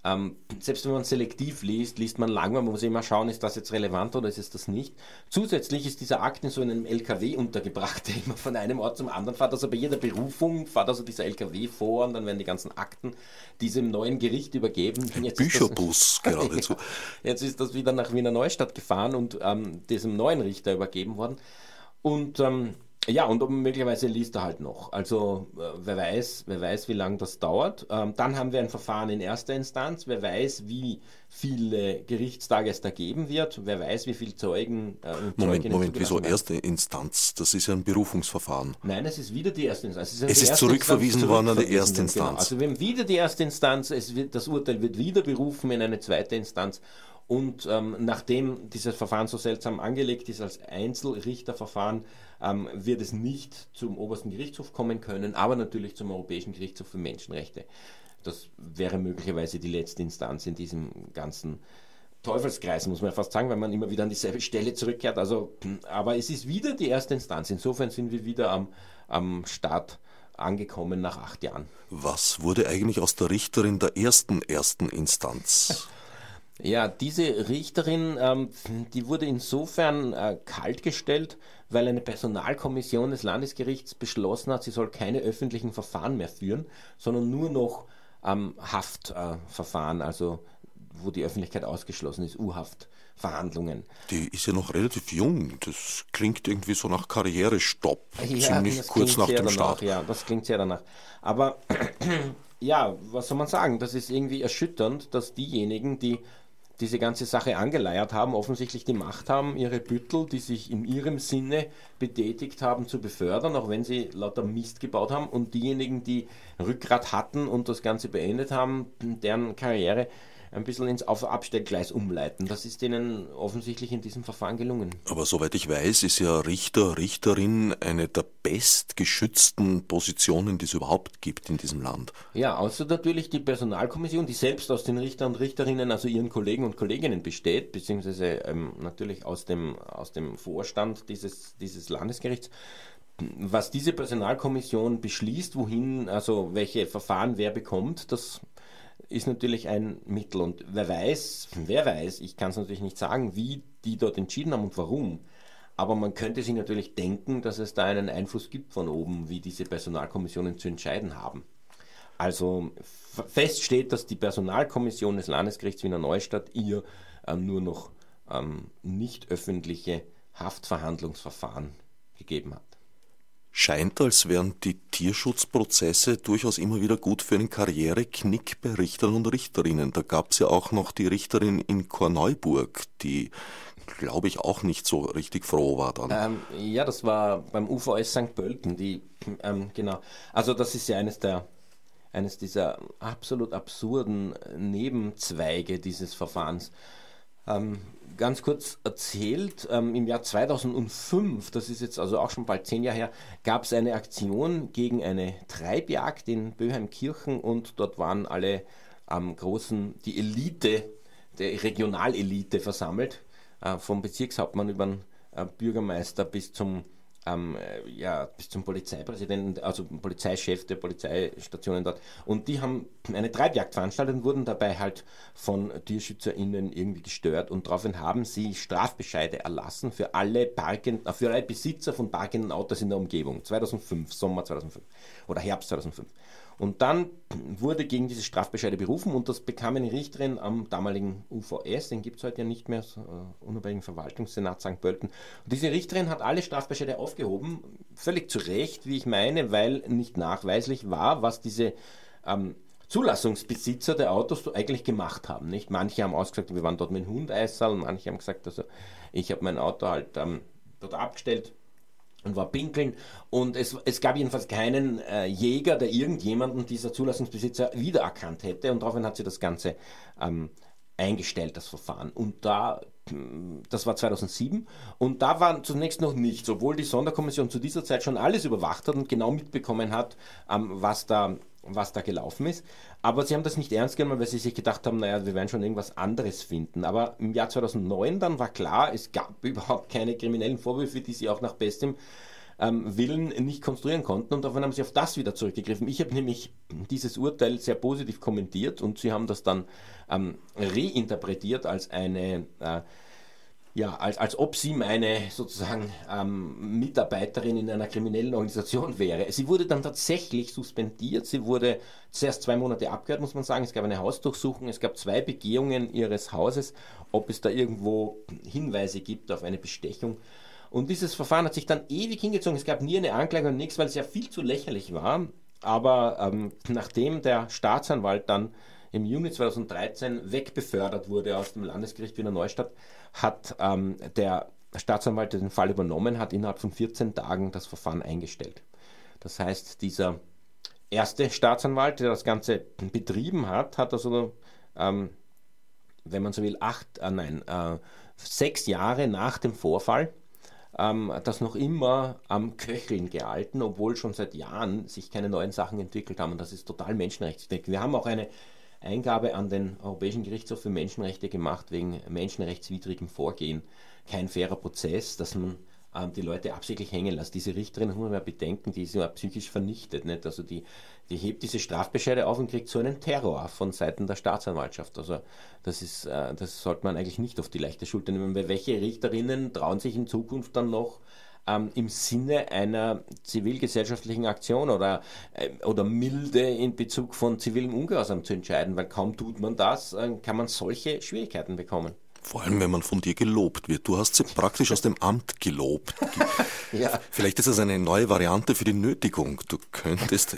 Speaker 2: Ähm, selbst wenn man selektiv liest, liest man lang, man muss immer schauen, ist das jetzt relevant oder ist es das nicht. Zusätzlich ist dieser Akt in so einem LKW untergebracht, der immer von einem Ort zum anderen fährt. Also bei jeder Berufung fährt also dieser LKW vor und dann werden die ganzen Akten diesem neuen Gericht übergeben.
Speaker 1: Jetzt Bücherbus das, geradezu.
Speaker 2: jetzt ist das wieder nach Wiener Neustadt gefahren und ähm, diesem neuen Richter übergeben worden. Und ähm, ja, und möglicherweise liest er halt noch. Also äh, wer weiß, wer weiß, wie lange das dauert. Ähm, dann haben wir ein Verfahren in erster Instanz. Wer weiß, wie viele Gerichtstage es da geben wird. Wer weiß, wie viele Zeugen
Speaker 1: äh, Moment, Moment, wieso erste Instanz? Das ist ja ein Berufungsverfahren.
Speaker 2: Nein, es ist wieder die erste Instanz.
Speaker 1: Es ist, es ist zurückverwiesen worden an die erste Instanz. Genau.
Speaker 2: Also wir haben wieder die erste Instanz. Es wird, das Urteil wird wieder berufen in eine zweite Instanz. Und ähm, nachdem dieses Verfahren so seltsam angelegt ist als Einzelrichterverfahren, ähm, wird es nicht zum obersten Gerichtshof kommen können, aber natürlich zum Europäischen Gerichtshof für Menschenrechte. Das wäre möglicherweise die letzte Instanz in diesem ganzen Teufelskreis, muss man fast sagen, weil man immer wieder an dieselbe Stelle zurückkehrt. Also, aber es ist wieder die erste Instanz. Insofern sind wir wieder am, am Start angekommen nach acht Jahren.
Speaker 1: Was wurde eigentlich aus der Richterin der ersten ersten Instanz?
Speaker 2: Ja, diese Richterin, ähm, die wurde insofern äh, kaltgestellt, weil eine Personalkommission des Landesgerichts beschlossen hat, sie soll keine öffentlichen Verfahren mehr führen, sondern nur noch ähm, Haftverfahren, äh, also wo die Öffentlichkeit ausgeschlossen ist, U-Haftverhandlungen.
Speaker 1: Die ist ja noch relativ jung. Das klingt irgendwie so nach Karrierestopp, ja, ziemlich kurz nach dem
Speaker 2: danach,
Speaker 1: Start.
Speaker 2: Ja, das klingt sehr danach. Aber ja, was soll man sagen? Das ist irgendwie erschütternd, dass diejenigen, die diese ganze Sache angeleiert haben, offensichtlich die Macht haben, ihre Büttel, die sich in ihrem Sinne betätigt haben, zu befördern, auch wenn sie lauter Mist gebaut haben. Und diejenigen, die Rückgrat hatten und das Ganze beendet haben, deren Karriere ein bisschen ins Auf- Abstellgleis umleiten. Das ist denen offensichtlich in diesem Verfahren gelungen.
Speaker 1: Aber soweit ich weiß, ist ja Richter, Richterin eine der bestgeschützten Positionen, die es überhaupt gibt in diesem Land.
Speaker 2: Ja, außer natürlich die Personalkommission, die selbst aus den Richtern und Richterinnen, also ihren Kollegen und Kolleginnen besteht, beziehungsweise ähm, natürlich aus dem, aus dem Vorstand dieses, dieses Landesgerichts was diese Personalkommission beschließt, wohin, also welche Verfahren wer bekommt, das ist natürlich ein Mittel. Und wer weiß, wer weiß, ich kann es natürlich nicht sagen, wie die dort entschieden haben und warum. Aber man könnte sich natürlich denken, dass es da einen Einfluss gibt von oben, wie diese Personalkommissionen zu entscheiden haben. Also fest steht, dass die Personalkommission des Landesgerichts Wiener Neustadt ihr ähm, nur noch ähm, nicht öffentliche Haftverhandlungsverfahren gegeben hat
Speaker 1: scheint, als wären die Tierschutzprozesse durchaus immer wieder gut für einen Karriereknick bei Richtern und Richterinnen. Da gab es ja auch noch die Richterin in Korneuburg, die, glaube ich, auch nicht so richtig froh war dann.
Speaker 2: Ähm, ja, das war beim UVS St. Pölten, die, ähm, genau. Also das ist ja eines der eines dieser absolut absurden Nebenzweige dieses Verfahrens. Ähm, ganz kurz erzählt, ähm, im Jahr 2005, das ist jetzt also auch schon bald zehn Jahre her, gab es eine Aktion gegen eine Treibjagd in Böheimkirchen und dort waren alle am großen, die Elite, der Regionalelite versammelt, äh, vom Bezirkshauptmann über den äh, Bürgermeister bis zum ähm, ja, bis zum Polizeipräsidenten, also Polizeichef der Polizeistationen dort. Und die haben eine Treibjagd veranstaltet und wurden dabei halt von TierschützerInnen irgendwie gestört. Und daraufhin haben sie Strafbescheide erlassen für alle parkenden, für alle Besitzer von parkenden Autos in der Umgebung. 2005, Sommer 2005 oder Herbst 2005. Und dann wurde gegen diese Strafbescheide berufen und das bekam eine Richterin am damaligen UVS, den gibt es heute ja nicht mehr, so, uh, Unabhängigen Verwaltungssenat St. Pölten. Und diese Richterin hat alle Strafbescheide aufgehoben, völlig zu Recht, wie ich meine, weil nicht nachweislich war, was diese ähm, Zulassungsbesitzer der Autos eigentlich gemacht haben. Nicht? Manche haben ausgesagt, wir waren dort mit dem Hund Eisal, manche haben gesagt, also ich habe mein Auto halt ähm, dort abgestellt und war pinkeln. Und es, es gab jedenfalls keinen äh, Jäger, der irgendjemanden dieser Zulassungsbesitzer wiedererkannt hätte. Und daraufhin hat sie das Ganze ähm, eingestellt, das Verfahren. Und da, hm, das war 2007, und da war zunächst noch nichts, obwohl die Sonderkommission zu dieser Zeit schon alles überwacht hat und genau mitbekommen hat, ähm, was da was da gelaufen ist. Aber sie haben das nicht ernst genommen, weil sie sich gedacht haben, naja, wir werden schon irgendwas anderes finden. Aber im Jahr 2009 dann war klar, es gab überhaupt keine kriminellen Vorwürfe, die sie auch nach bestem ähm, Willen nicht konstruieren konnten. Und davon haben sie auf das wieder zurückgegriffen. Ich habe nämlich dieses Urteil sehr positiv kommentiert und sie haben das dann ähm, reinterpretiert als eine... Äh, ja, als, als ob sie meine sozusagen ähm, Mitarbeiterin in einer kriminellen Organisation wäre. Sie wurde dann tatsächlich suspendiert. Sie wurde zuerst zwei Monate abgehört, muss man sagen. Es gab eine Hausdurchsuchung, es gab zwei Begehungen ihres Hauses, ob es da irgendwo Hinweise gibt auf eine Bestechung. Und dieses Verfahren hat sich dann ewig hingezogen. Es gab nie eine Anklage und nichts, weil es ja viel zu lächerlich war. Aber ähm, nachdem der Staatsanwalt dann im Juni 2013 wegbefördert wurde aus dem Landesgericht Wiener Neustadt, hat ähm, der Staatsanwalt, der den Fall übernommen hat, innerhalb von 14 Tagen das Verfahren eingestellt. Das heißt, dieser erste Staatsanwalt, der das Ganze betrieben hat, hat also, ähm, wenn man so will, acht, äh, nein, äh, sechs Jahre nach dem Vorfall ähm, das noch immer am Köcheln gehalten, obwohl schon seit Jahren sich keine neuen Sachen entwickelt haben. Und das ist total menschenrechtsdeckend. Wir haben auch eine Eingabe an den Europäischen Gerichtshof für Menschenrechte gemacht wegen menschenrechtswidrigem Vorgehen. Kein fairer Prozess, dass man ähm, die Leute absichtlich hängen lässt. Diese Richterin, muss man bedenken, die ist ja psychisch vernichtet. Nicht? Also die, die hebt diese Strafbescheide auf und kriegt so einen Terror von Seiten der Staatsanwaltschaft. Also das ist, äh, das sollte man eigentlich nicht auf die leichte Schulter nehmen, weil welche Richterinnen trauen sich in Zukunft dann noch ähm, im Sinne einer zivilgesellschaftlichen Aktion oder, äh, oder Milde in Bezug von zivilem Ungehorsam zu entscheiden, weil kaum tut man das, äh, kann man solche Schwierigkeiten bekommen.
Speaker 1: Vor allem, wenn man von dir gelobt wird. Du hast sie praktisch aus dem Amt gelobt. ja. Vielleicht ist das eine neue Variante für die Nötigung. Du könntest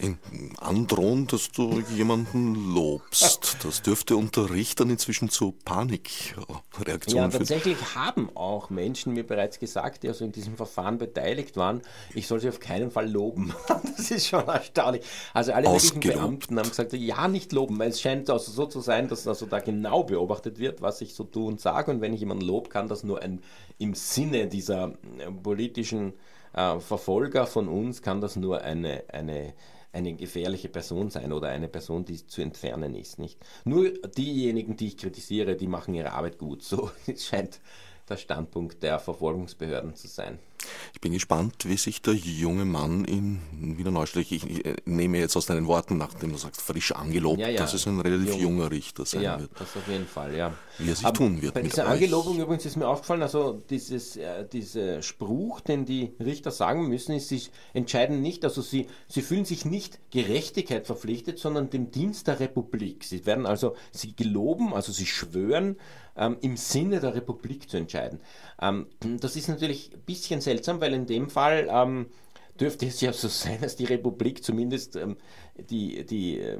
Speaker 1: androhen, dass du jemanden lobst. Das dürfte unter Richtern inzwischen zu Panikreaktionen
Speaker 2: führen. Ja, tatsächlich haben auch Menschen mir bereits gesagt, die also in diesem Verfahren beteiligt waren, ich soll sie auf keinen Fall loben. Das ist schon erstaunlich. Also alle möglichen Beamten haben gesagt, ja, nicht loben, weil es scheint also so zu sein, dass also da genau beobachtet wird, was ich so tue und sage sage und wenn ich jemanden lobe, kann das nur ein, im Sinne dieser äh, politischen äh, Verfolger von uns, kann das nur eine, eine, eine gefährliche Person sein oder eine Person, die zu entfernen ist. Nicht? Nur diejenigen, die ich kritisiere, die machen ihre Arbeit gut. So scheint der Standpunkt der Verfolgungsbehörden zu sein.
Speaker 1: Ich bin gespannt, wie sich der junge Mann in Wiener Neustadt, ich, nehme jetzt aus deinen Worten, nachdem du sagst, frisch angelobt, ja, ja. dass es ein relativ Jung. junger Richter sein
Speaker 2: ja,
Speaker 1: wird.
Speaker 2: das auf jeden Fall, ja.
Speaker 1: Wie er sich Aber tun wird.
Speaker 2: Bei dieser Angelobung übrigens ist mir aufgefallen, also dieses, äh, dieser Spruch, den die Richter sagen müssen, ist, sie entscheiden nicht, also sie, sie fühlen sich nicht Gerechtigkeit verpflichtet, sondern dem Dienst der Republik. Sie werden also, sie geloben, also sie schwören, ähm, im Sinne der Republik zu entscheiden. Ähm, das ist natürlich ein bisschen seltsam, weil in dem Fall ähm, dürfte es ja so sein, dass die Republik zumindest ähm, die, die äh,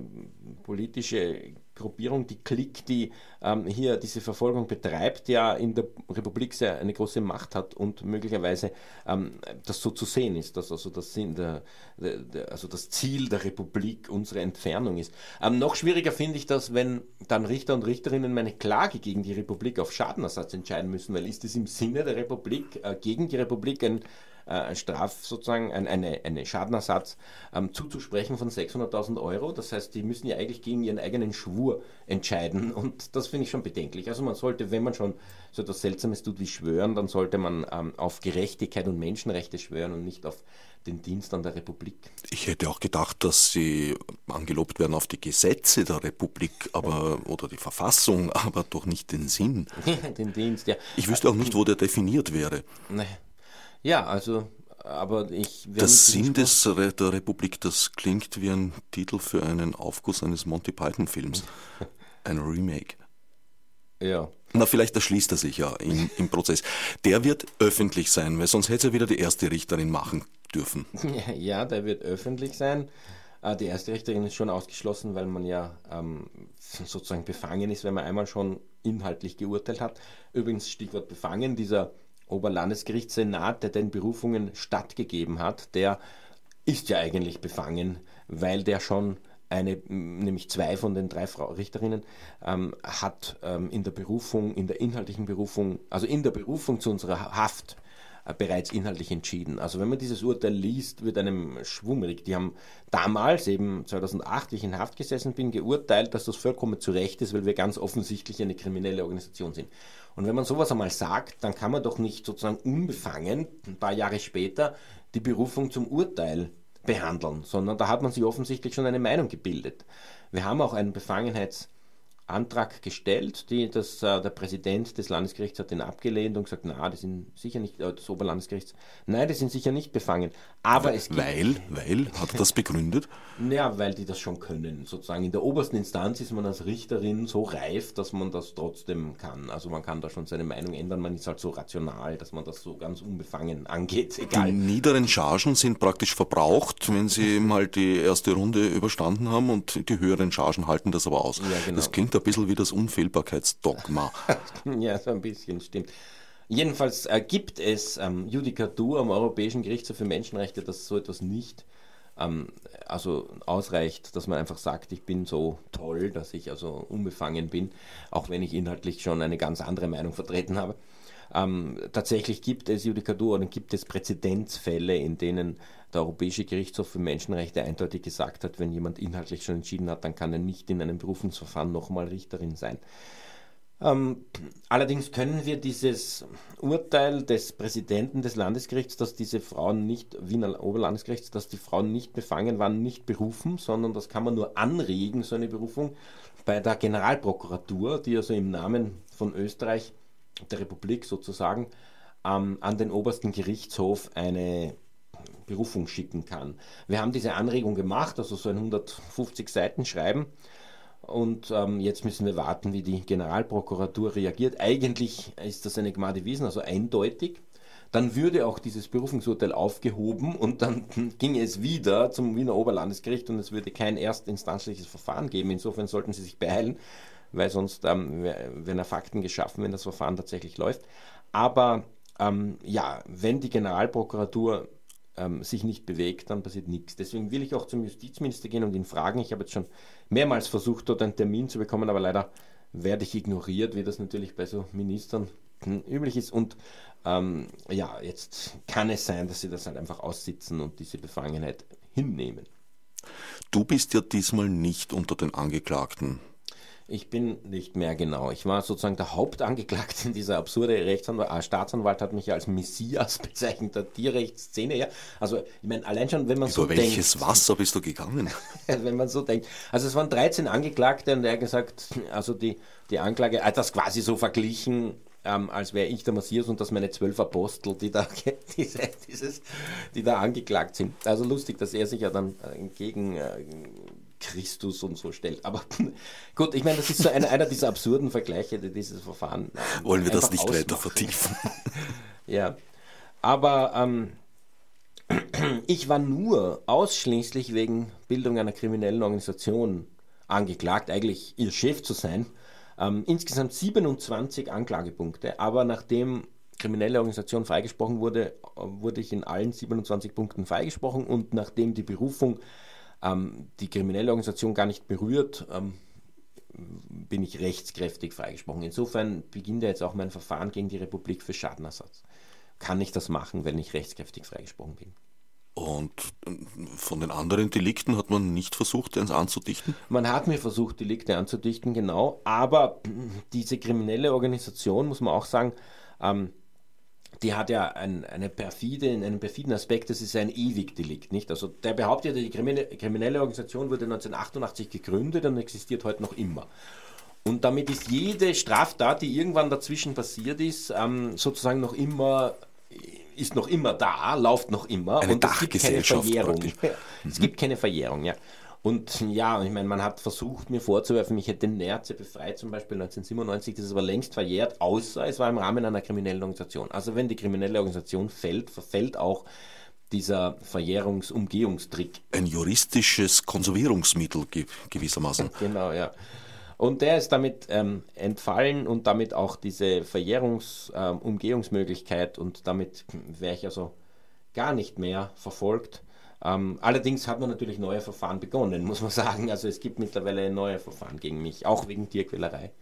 Speaker 2: politische Gruppierung, die Klick, die ähm, hier diese Verfolgung betreibt, ja in der Republik sehr eine große Macht hat und möglicherweise ähm, das so zu sehen ist, dass also das, Sinn der, der, der, also das Ziel der Republik unsere Entfernung ist. Ähm, noch schwieriger finde ich das, wenn dann Richter und Richterinnen meine Klage gegen die Republik auf Schadenersatz entscheiden müssen, weil ist es im Sinne der Republik, äh, gegen die Republik ein äh, Straf sozusagen, ein, eine, eine Schadenersatz ähm, zuzusprechen von 600.000 Euro. Das heißt, die müssen ja eigentlich gegen ihren eigenen Schwur entscheiden und das finde ich schon bedenklich. Also man sollte, wenn man schon so etwas Seltsames tut wie schwören, dann sollte man ähm, auf Gerechtigkeit und Menschenrechte schwören und nicht auf den Dienst an der Republik.
Speaker 1: Ich hätte auch gedacht, dass sie angelobt werden auf die Gesetze der Republik aber, oder die Verfassung, aber doch nicht den Sinn.
Speaker 2: den Dienst, ja.
Speaker 1: Ich wüsste auch nicht, wo der definiert wäre.
Speaker 2: Nee. Ja, also, aber ich.
Speaker 1: Das Sinn des, der Republik, das klingt wie ein Titel für einen Aufguss eines Monty Python-Films. ein Remake.
Speaker 2: Ja.
Speaker 1: Na, vielleicht erschließt er sich ja im, im Prozess. Der wird öffentlich sein, weil sonst hätte er wieder die erste Richterin machen dürfen.
Speaker 2: Ja, der wird öffentlich sein. Äh, die erste Richterin ist schon ausgeschlossen, weil man ja ähm, sozusagen befangen ist, wenn man einmal schon inhaltlich geurteilt hat. Übrigens, Stichwort befangen, dieser Oberlandesgerichtssenat, der den Berufungen stattgegeben hat, der ist ja eigentlich befangen, weil der schon eine, nämlich zwei von den drei Frau Richterinnen, ähm, hat ähm, in der Berufung, in der inhaltlichen Berufung, also in der Berufung zu unserer Haft äh, bereits inhaltlich entschieden. Also wenn man dieses Urteil liest, wird einem schwummrig. Die haben damals, eben 2008, wie ich in Haft gesessen bin, geurteilt, dass das vollkommen zu Recht ist, weil wir ganz offensichtlich eine kriminelle Organisation sind. Und wenn man sowas einmal sagt, dann kann man doch nicht sozusagen unbefangen, ein paar Jahre später, die Berufung zum Urteil behandeln, sondern da hat man sich offensichtlich schon eine Meinung gebildet. Wir haben auch einen Befangenheits- Antrag gestellt. Die, das, äh, der Präsident des Landesgerichts hat den abgelehnt und gesagt, na, die sind sicher nicht, äh, des Oberlandesgerichts, nein, die sind sicher nicht befangen. Aber
Speaker 1: weil,
Speaker 2: es
Speaker 1: gibt, weil, weil, hat er das begründet?
Speaker 2: Ja, weil die das schon können. Sozusagen in der obersten Instanz ist man als Richterin so reif, dass man das trotzdem kann. Also man kann da schon seine Meinung ändern, man ist halt so rational, dass man das so ganz unbefangen angeht.
Speaker 1: Egal. Die niederen Chargen sind praktisch verbraucht, wenn sie mal die erste Runde überstanden haben und die höheren Chargen halten das aber aus. Ja, genau. Das klingt ein bisschen wie das Unfehlbarkeitsdogma.
Speaker 2: ja, so ein bisschen, stimmt. Jedenfalls äh, gibt es ähm, Judikatur am Europäischen Gerichtshof für Menschenrechte, dass so etwas nicht ähm, also ausreicht, dass man einfach sagt, ich bin so toll, dass ich also unbefangen bin, auch wenn ich inhaltlich schon eine ganz andere Meinung vertreten habe. Ähm, tatsächlich gibt es Judikatur oder gibt es Präzedenzfälle, in denen der Europäische Gerichtshof für Menschenrechte eindeutig gesagt hat, wenn jemand inhaltlich schon entschieden hat, dann kann er nicht in einem Berufungsverfahren nochmal Richterin sein. Ähm, allerdings können wir dieses Urteil des Präsidenten des Landesgerichts, dass diese Frauen nicht, Wiener Oberlandesgerichts, dass die Frauen nicht befangen waren, nicht berufen, sondern das kann man nur anregen, so eine Berufung, bei der Generalprokuratur, die also im Namen von Österreich, der Republik sozusagen, ähm, an den obersten Gerichtshof eine Berufung schicken kann. Wir haben diese Anregung gemacht, also so ein 150 Seiten Schreiben und ähm, jetzt müssen wir warten, wie die Generalprokuratur reagiert. Eigentlich ist das eine Gnade Wiesen, also eindeutig. Dann würde auch dieses Berufungsurteil aufgehoben und dann ginge es wieder zum Wiener Oberlandesgericht und es würde kein erstinstanzliches Verfahren geben. Insofern sollten Sie sich beeilen, weil sonst ähm, werden ja Fakten geschaffen, wenn das Verfahren tatsächlich läuft. Aber ähm, ja, wenn die Generalprokuratur ähm, sich nicht bewegt, dann passiert nichts. Deswegen will ich auch zum Justizminister gehen und ihn fragen. Ich habe jetzt schon mehrmals versucht, dort einen Termin zu bekommen, aber leider werde ich ignoriert, wie das natürlich bei so Ministern üblich ist. Und ähm, ja, jetzt kann es sein, dass sie das halt einfach aussitzen und diese Befangenheit hinnehmen.
Speaker 1: Du bist ja diesmal nicht unter den Angeklagten.
Speaker 2: Ich bin nicht mehr genau. Ich war sozusagen der Hauptangeklagte in dieser absurde Rechtsanwalt. Äh, Staatsanwalt hat mich ja als Messias bezeichnet, der Tierrechtsszene. Ja. Also, ich meine, allein schon, wenn man
Speaker 1: Über
Speaker 2: so
Speaker 1: denkt. Über welches Wasser bist du gegangen?
Speaker 2: wenn man so denkt. Also, es waren 13 Angeklagte und er hat gesagt, also die, die Anklage hat das quasi so verglichen, ähm, als wäre ich der Messias und dass meine zwölf Apostel, die da, diese, dieses, die da angeklagt sind. Also lustig, dass er sich ja dann äh, gegen äh, Christus und so stellt. Aber gut, ich meine, das ist so einer, einer dieser absurden Vergleiche, die dieses Verfahren.
Speaker 1: Ähm, Wollen wir das nicht ausmachen. weiter vertiefen?
Speaker 2: ja, aber ähm, ich war nur ausschließlich wegen Bildung einer kriminellen Organisation angeklagt, eigentlich ihr Chef zu sein. Ähm, insgesamt 27 Anklagepunkte, aber nachdem kriminelle Organisation freigesprochen wurde, wurde ich in allen 27 Punkten freigesprochen und nachdem die Berufung ähm, die kriminelle Organisation gar nicht berührt, ähm, bin ich rechtskräftig freigesprochen. Insofern beginnt ja jetzt auch mein Verfahren gegen die Republik für Schadenersatz. Kann ich das machen, wenn ich rechtskräftig freigesprochen bin?
Speaker 1: Und von den anderen Delikten hat man nicht versucht, eins anzudichten?
Speaker 2: Man hat mir versucht, Delikte anzudichten, genau. Aber diese kriminelle Organisation, muss man auch sagen, ähm, die hat ja ein, eine perfide, einen perfiden Aspekt, das ist ein Ewigdelikt, nicht? Also der behauptet, die kriminelle Organisation wurde 1988 gegründet und existiert heute noch immer. Und damit ist jede Straftat, die irgendwann dazwischen passiert ist, ähm, sozusagen noch immer ist noch immer da, läuft noch immer
Speaker 1: Eine und es gibt keine
Speaker 2: Verjährung. Es gibt keine Verjährung, ja. Und ja, ich meine, man hat versucht, mir vorzuwerfen, ich hätte Nerze befreit, zum Beispiel 1997, das ist aber längst verjährt, außer es war im Rahmen einer kriminellen Organisation. Also wenn die kriminelle Organisation fällt, verfällt auch dieser Verjährungsumgehungstrick.
Speaker 1: Ein juristisches Konservierungsmittel gewissermaßen.
Speaker 2: genau, ja. Und der ist damit ähm, entfallen und damit auch diese Verjährungsumgehungsmöglichkeit ähm, und damit wäre ich also gar nicht mehr verfolgt. Ähm, allerdings hat man natürlich neue Verfahren begonnen, muss man sagen. Also es gibt mittlerweile neue Verfahren gegen mich, auch wegen Tierquälerei.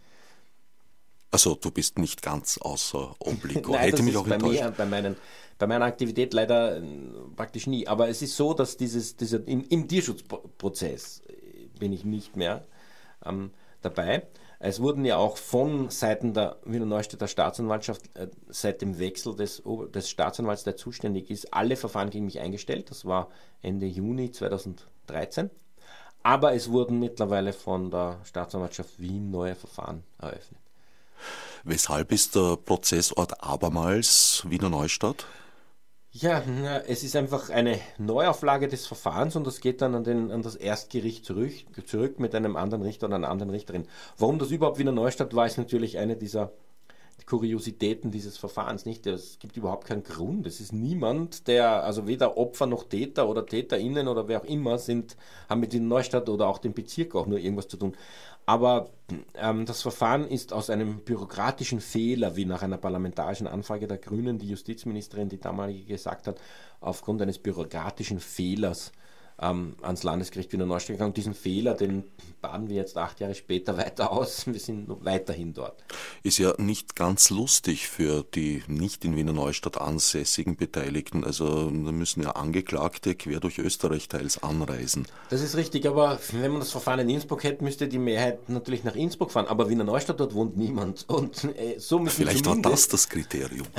Speaker 1: Also du bist nicht ganz außer Obligo.
Speaker 2: Nein, Hätte mich auch bei enttäuscht. Mir, bei, meinen, bei meiner Aktivität leider äh, praktisch nie. Aber es ist so, dass dieses, dieser, im, im Tierschutzprozess bin ich nicht mehr ähm, dabei. Es wurden ja auch von Seiten der Wiener Neustädter Staatsanwaltschaft äh, seit dem Wechsel des, des Staatsanwalts, der zuständig ist, alle Verfahren gegen mich eingestellt. Das war Ende Juni 2013. Aber es wurden mittlerweile von der Staatsanwaltschaft Wien neue Verfahren eröffnet.
Speaker 1: Weshalb ist der Prozessort abermals Wiener Neustadt?
Speaker 2: Ja, na, es ist einfach eine Neuauflage des Verfahrens und das geht dann an, den, an das Erstgericht zurück, zurück mit einem anderen Richter oder einer anderen Richterin. Warum das überhaupt Wiener Neustadt war, ist natürlich eine dieser Kuriositäten dieses Verfahrens nicht. Es gibt überhaupt keinen Grund. Es ist niemand, der, also weder Opfer noch Täter oder TäterInnen oder wer auch immer sind, haben mit Wiener Neustadt oder auch dem Bezirk auch nur irgendwas zu tun. Aber ähm, das Verfahren ist aus einem bürokratischen Fehler, wie nach einer parlamentarischen Anfrage der Grünen die Justizministerin, die damalige, gesagt hat, aufgrund eines bürokratischen Fehlers ähm, ans Landesgericht Wiener Neustadt gegangen. Diesen Fehler, den baden wir jetzt acht Jahre später weiter aus. Wir sind weiterhin dort.
Speaker 1: Ist ja nicht ganz lustig für die nicht in Wiener Neustadt ansässigen Beteiligten. Also da müssen ja Angeklagte quer durch Österreich teils anreisen.
Speaker 2: Das ist richtig, aber wenn man das Verfahren in Innsbruck hätte, müsste die Mehrheit natürlich nach Innsbruck fahren. Aber Wiener Neustadt, dort wohnt niemand. Und äh, so müssen
Speaker 1: Vielleicht war das das Kriterium.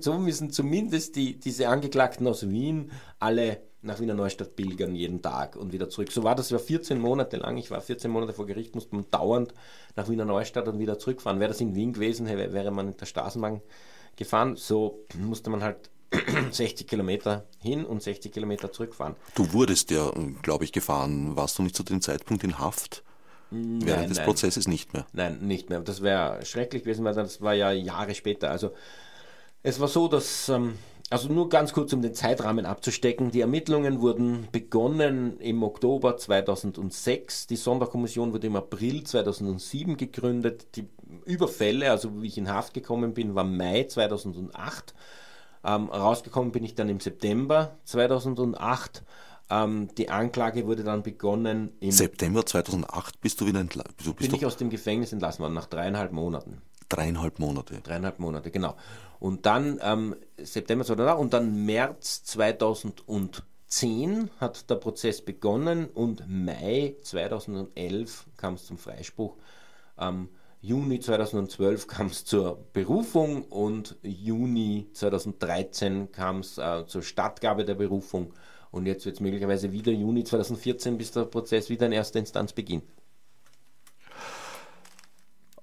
Speaker 2: So müssen zumindest die, diese Angeklagten aus Wien alle nach Wiener Neustadt pilgern jeden Tag und wieder zurück. So war das ja 14 Monate lang. Ich war 14 Monate vor Gericht, musste man dauernd nach Wiener Neustadt und wieder zurückfahren. Wäre das in Wien gewesen, wäre man in der Straßenbahn gefahren. So musste man halt 60 Kilometer hin und 60 Kilometer zurückfahren.
Speaker 1: Du wurdest ja, glaube ich, gefahren. Warst du nicht zu dem Zeitpunkt in Haft? Während nein, des nein. Prozesses nicht mehr?
Speaker 2: Nein, nicht mehr. Das wäre schrecklich gewesen, weil das war ja Jahre später. Also es war so, dass ähm, also nur ganz kurz, um den Zeitrahmen abzustecken. Die Ermittlungen wurden begonnen im Oktober 2006. Die Sonderkommission wurde im April 2007 gegründet. Die Überfälle, also wie ich in Haft gekommen bin, war Mai 2008. Ähm, rausgekommen bin ich dann im September 2008. Ähm, die Anklage wurde dann begonnen
Speaker 1: im September 2008 bist du wieder entlassen.
Speaker 2: Bin ich aus dem Gefängnis entlassen worden, nach dreieinhalb Monaten.
Speaker 1: Dreieinhalb Monate.
Speaker 2: Dreieinhalb Monate, genau. Und dann ähm, September 2008 und dann März 2010 hat der Prozess begonnen und Mai 2011 kam es zum Freispruch. Ähm, Juni 2012 kam es zur Berufung und Juni 2013 kam es äh, zur Stattgabe der Berufung und jetzt wird es möglicherweise wieder Juni 2014, bis der Prozess wieder in erster Instanz beginnt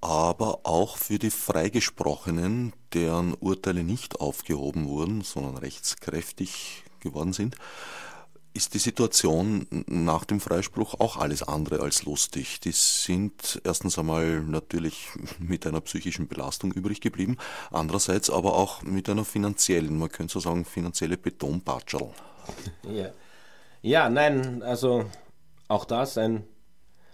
Speaker 1: aber auch für die Freigesprochenen, deren Urteile nicht aufgehoben wurden, sondern rechtskräftig geworden sind, ist die Situation nach dem Freispruch auch alles andere als lustig. Die sind erstens einmal natürlich mit einer psychischen Belastung übrig geblieben, andererseits aber auch mit einer finanziellen, man könnte so sagen, finanzielle Betonpatschel.
Speaker 2: Ja. ja, nein, also auch das ein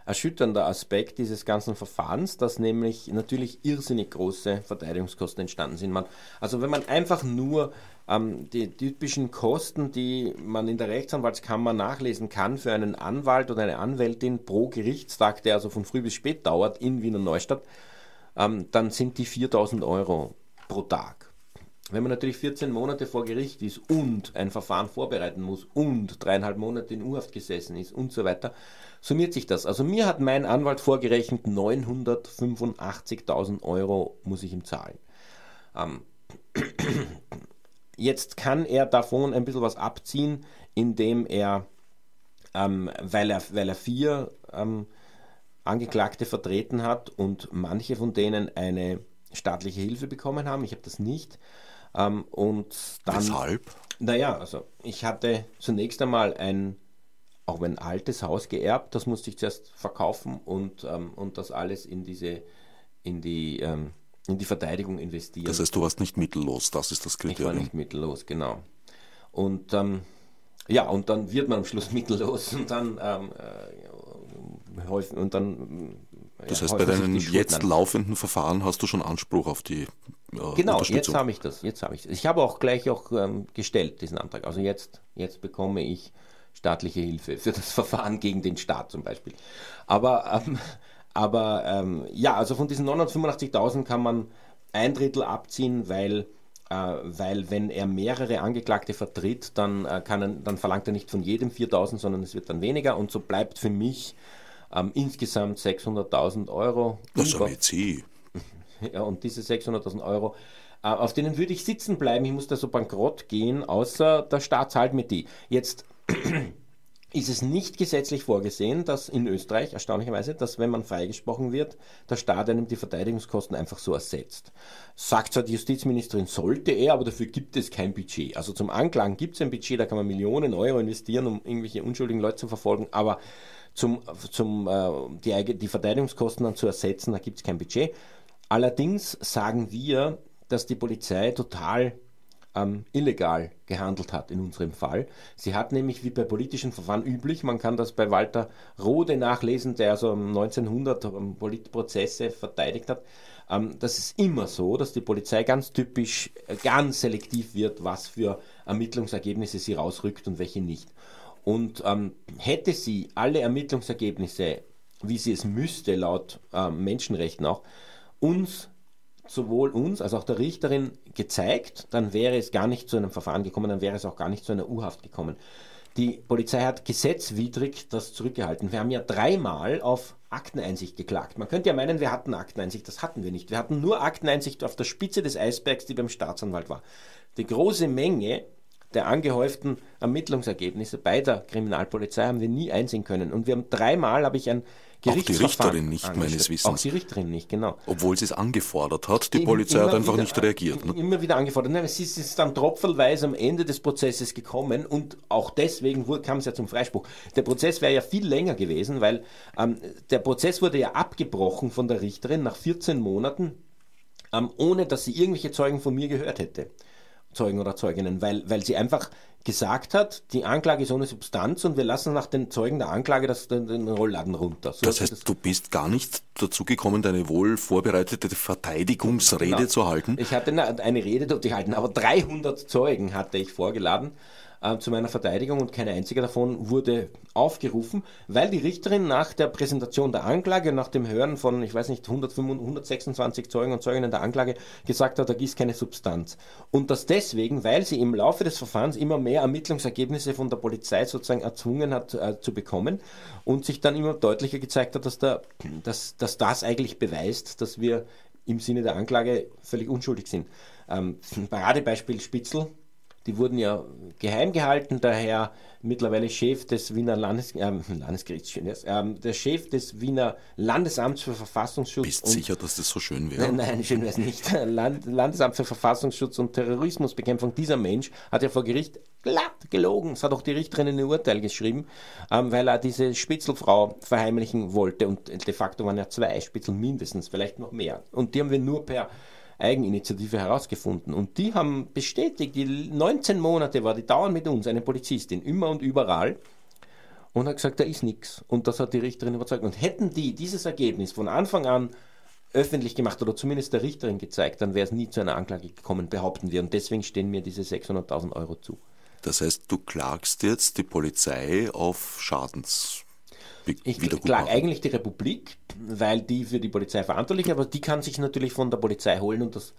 Speaker 2: erschütternder Aspekt dieses ganzen Verfahrens, dass nämlich natürlich irrsinnig große Verteidigungskosten entstanden sind. Man, also wenn man einfach nur ähm, die typischen Kosten, die man in der Rechtsanwaltskammer nachlesen kann für einen Anwalt oder eine Anwältin pro Gerichtstag, der also von früh bis spät dauert in Wiener Neustadt, ähm, dann sind die 4000 Euro pro Tag. Wenn man natürlich 14 Monate vor Gericht ist und ein Verfahren vorbereiten muss und dreieinhalb Monate in Urhaft gesessen ist und so weiter, summiert sich das. Also mir hat mein Anwalt vorgerechnet, 985.000 Euro muss ich ihm zahlen. Ähm, jetzt kann er davon ein bisschen was abziehen, indem er, ähm, weil, er weil er vier ähm, Angeklagte vertreten hat und manche von denen eine staatliche Hilfe bekommen haben, ich habe das nicht. Ähm, und dann,
Speaker 1: Weshalb?
Speaker 2: Naja, also ich hatte zunächst einmal ein auch ein altes Haus geerbt, das musste ich zuerst verkaufen und, ähm, und das alles in diese, in die, ähm, in die Verteidigung investieren.
Speaker 1: Das heißt, du warst nicht mittellos, das ist das Kriterium.
Speaker 2: Ich war nicht mittellos, genau. Und ähm, ja, und dann wird man am Schluss mittellos und dann ähm, äh, häufig und dann
Speaker 1: das heißt, bei deinen jetzt laufenden Verfahren hast du schon Anspruch auf die
Speaker 2: äh, Genau, jetzt habe ich das. Jetzt habe ich das. Ich habe auch gleich auch ähm, gestellt diesen Antrag. Also jetzt, jetzt bekomme ich staatliche Hilfe für das Verfahren gegen den Staat zum Beispiel. Aber, ähm, aber ähm, ja, also von diesen 985.000 kann man ein Drittel abziehen, weil, äh, weil wenn er mehrere Angeklagte vertritt, dann, äh, kann er, dann verlangt er nicht von jedem 4.000, sondern es wird dann weniger und so bleibt für mich ähm, insgesamt 600.000 Euro.
Speaker 1: Das ist aber eh.
Speaker 2: Ja, und diese 600.000 Euro äh, auf denen würde ich sitzen bleiben. Ich muss da so bankrott gehen, außer der Staat zahlt mir die. Jetzt ist es nicht gesetzlich vorgesehen, dass in Österreich, erstaunlicherweise, dass wenn man freigesprochen wird, der Staat einem die Verteidigungskosten einfach so ersetzt. Sagt zwar die Justizministerin, sollte er, aber dafür gibt es kein Budget. Also zum Anklagen gibt es ein Budget, da kann man Millionen Euro investieren, um irgendwelche unschuldigen Leute zu verfolgen, aber zum, zum äh, die, die Verteidigungskosten dann zu ersetzen, da gibt es kein Budget. Allerdings sagen wir, dass die Polizei total ähm, illegal gehandelt hat in unserem Fall. Sie hat nämlich wie bei politischen Verfahren üblich, man kann das bei Walter Rode nachlesen, der also 1900 ähm, Politprozesse verteidigt hat, ähm, das ist immer so, dass die Polizei ganz typisch, äh, ganz selektiv wird, was für Ermittlungsergebnisse sie rausrückt und welche nicht. Und ähm, hätte sie alle Ermittlungsergebnisse, wie sie es müsste, laut äh, Menschenrechten auch, uns, sowohl uns als auch der Richterin gezeigt, dann wäre es gar nicht zu einem Verfahren gekommen, dann wäre es auch gar nicht zu einer U-Haft gekommen. Die Polizei hat gesetzwidrig das zurückgehalten. Wir haben ja dreimal auf Akteneinsicht geklagt. Man könnte ja meinen, wir hatten Akteneinsicht. Das hatten wir nicht. Wir hatten nur Akteneinsicht auf der Spitze des Eisbergs, die beim Staatsanwalt war. Die große Menge der angehäuften Ermittlungsergebnisse bei der Kriminalpolizei haben wir nie einsehen können. Und wir haben dreimal, habe ich ein
Speaker 1: auch die Richterin nicht, meines Wissens.
Speaker 2: Auch die Richterin nicht, genau.
Speaker 1: Obwohl sie es angefordert hat, die Polizei hat einfach wieder, nicht reagiert.
Speaker 2: Ne? Immer wieder angefordert. Nein, sie ist dann tropfelweise am Ende des Prozesses gekommen und auch deswegen kam es ja zum Freispruch. Der Prozess wäre ja viel länger gewesen, weil ähm, der Prozess wurde ja abgebrochen von der Richterin nach 14 Monaten, ähm, ohne dass sie irgendwelche Zeugen von mir gehört hätte. Zeugen oder Zeuginnen, weil, weil sie einfach gesagt hat, die Anklage ist ohne Substanz und wir lassen nach den Zeugen der Anklage das, den, den Rollladen runter.
Speaker 1: So das heißt, das du bist gar nicht dazu gekommen, deine wohl vorbereitete Verteidigungsrede genau. zu halten?
Speaker 2: Ich hatte eine, eine Rede dort gehalten, aber 300 Zeugen hatte ich vorgeladen äh, zu meiner Verteidigung und kein einziger davon wurde aufgerufen, weil die Richterin nach der Präsentation der Anklage, nach dem Hören von, ich weiß nicht, 126 Zeugen und Zeuginnen der Anklage gesagt hat, da gibt keine Substanz. Und das deswegen, weil sie im Laufe des Verfahrens immer mehr Ermittlungsergebnisse von der Polizei sozusagen erzwungen hat äh, zu bekommen und sich dann immer deutlicher gezeigt hat, dass, der, dass, dass das eigentlich beweist, dass wir im Sinne der Anklage völlig unschuldig sind. Ähm, Paradebeispiel Spitzel, die wurden ja geheim gehalten, daher mittlerweile Chef des Wiener Landes, äh, Landesgerichts, äh, der Chef des Wiener Landesamts für Verfassungsschutz.
Speaker 1: Bist sicher, dass das so schön wäre?
Speaker 2: Nein, nein schön wäre es nicht. Land, Landesamt für Verfassungsschutz und Terrorismusbekämpfung. Dieser Mensch hat ja vor Gericht glatt gelogen. Das hat auch die Richterin in ein Urteil geschrieben, ähm, weil er diese Spitzelfrau verheimlichen wollte. Und de facto waren ja zwei Spitzel mindestens, vielleicht noch mehr. Und die haben wir nur per Eigeninitiative herausgefunden. Und die haben bestätigt, die 19 Monate war die dauern mit uns, eine Polizistin, immer und überall. Und hat gesagt, da ist nichts. Und das hat die Richterin überzeugt. Und hätten die dieses Ergebnis von Anfang an öffentlich gemacht oder zumindest der Richterin gezeigt, dann wäre es nie zu einer Anklage gekommen, behaupten wir. Und deswegen stehen mir diese 600.000 Euro zu.
Speaker 1: Das heißt, du klagst jetzt die Polizei auf Schadens
Speaker 2: ich klage eigentlich die Republik, weil die für die Polizei verantwortlich ist, aber die kann sich natürlich von der Polizei holen und das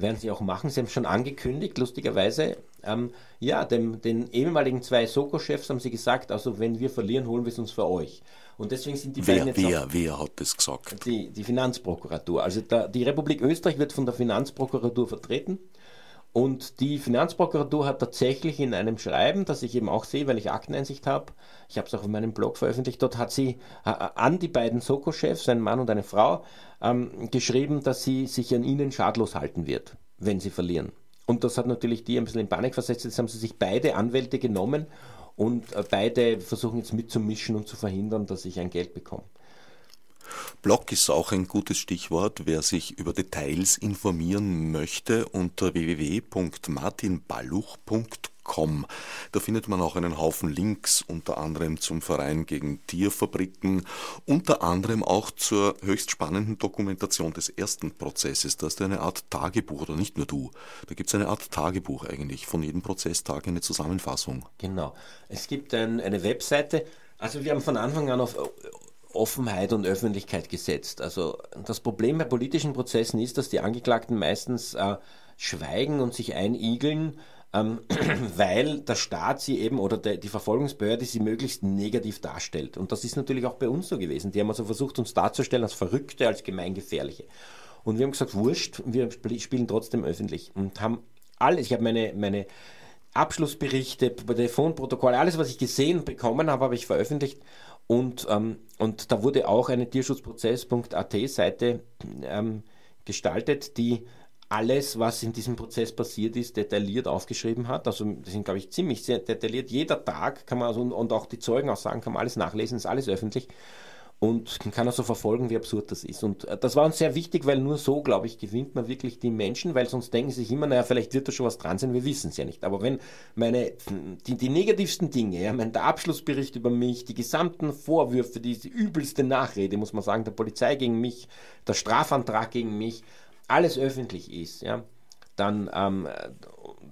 Speaker 2: werden sie auch machen. Sie haben schon angekündigt, lustigerweise, ähm, ja, dem, den ehemaligen zwei Soko-Chefs haben sie gesagt, also wenn wir verlieren, holen wir es uns für euch. Und deswegen sind die
Speaker 1: wer, beiden jetzt wer, wer hat das gesagt?
Speaker 2: Die, die Finanzprokuratur. Also der, die Republik Österreich wird von der Finanzprokuratur vertreten. Und die Finanzprokuratur hat tatsächlich in einem Schreiben, das ich eben auch sehe, weil ich Akteneinsicht habe, ich habe es auch auf meinem Blog veröffentlicht, dort hat sie äh, an die beiden Soko-Chefs, ein Mann und eine Frau, ähm, geschrieben, dass sie sich an ihnen schadlos halten wird, wenn sie verlieren. Und das hat natürlich die ein bisschen in Panik versetzt. Jetzt haben sie sich beide Anwälte genommen und äh, beide versuchen jetzt mitzumischen und zu verhindern, dass ich ein Geld bekomme.
Speaker 1: Blog ist auch ein gutes Stichwort. Wer sich über Details informieren möchte, unter www.martinballuch.com. Da findet man auch einen Haufen Links, unter anderem zum Verein gegen Tierfabriken, unter anderem auch zur höchst spannenden Dokumentation des ersten Prozesses. Da ist eine Art Tagebuch, oder nicht nur du. Da gibt es eine Art Tagebuch eigentlich, von jedem Prozesstag eine Zusammenfassung.
Speaker 2: Genau. Es gibt ein, eine Webseite, also wir haben von Anfang an auf Offenheit und Öffentlichkeit gesetzt. Also das Problem bei politischen Prozessen ist, dass die Angeklagten meistens äh, schweigen und sich einigeln, ähm, weil der Staat sie eben oder der, die Verfolgungsbehörde sie möglichst negativ darstellt. Und das ist natürlich auch bei uns so gewesen. Die haben also versucht, uns darzustellen als Verrückte, als Gemeingefährliche. Und wir haben gesagt, wurscht, wir spielen trotzdem öffentlich und haben alles, ich habe meine, meine Abschlussberichte, Telefonprotokolle, alles, was ich gesehen bekommen habe, habe ich veröffentlicht und, ähm, und da wurde auch eine Tierschutzprozess.at Seite ähm, gestaltet, die alles, was in diesem Prozess passiert ist, detailliert aufgeschrieben hat. Also das sind, glaube ich, ziemlich sehr detailliert. Jeder Tag kann man, also, und auch die Zeugenaussagen kann man alles nachlesen, ist alles öffentlich und kann also verfolgen, wie absurd das ist. Und äh, das war uns sehr wichtig, weil nur so, glaube ich, gewinnt man wirklich die Menschen, weil sonst denken sie sich immer, naja, vielleicht wird da schon was dran sein, wir wissen es ja nicht. Aber wenn meine, die, die negativsten Dinge, ja, mein, der Abschlussbericht über mich, die gesamten Vorwürfe, die übelste Nachrede, muss man sagen, der Polizei gegen mich, der Strafantrag gegen mich, alles öffentlich ist, ja, dann ähm,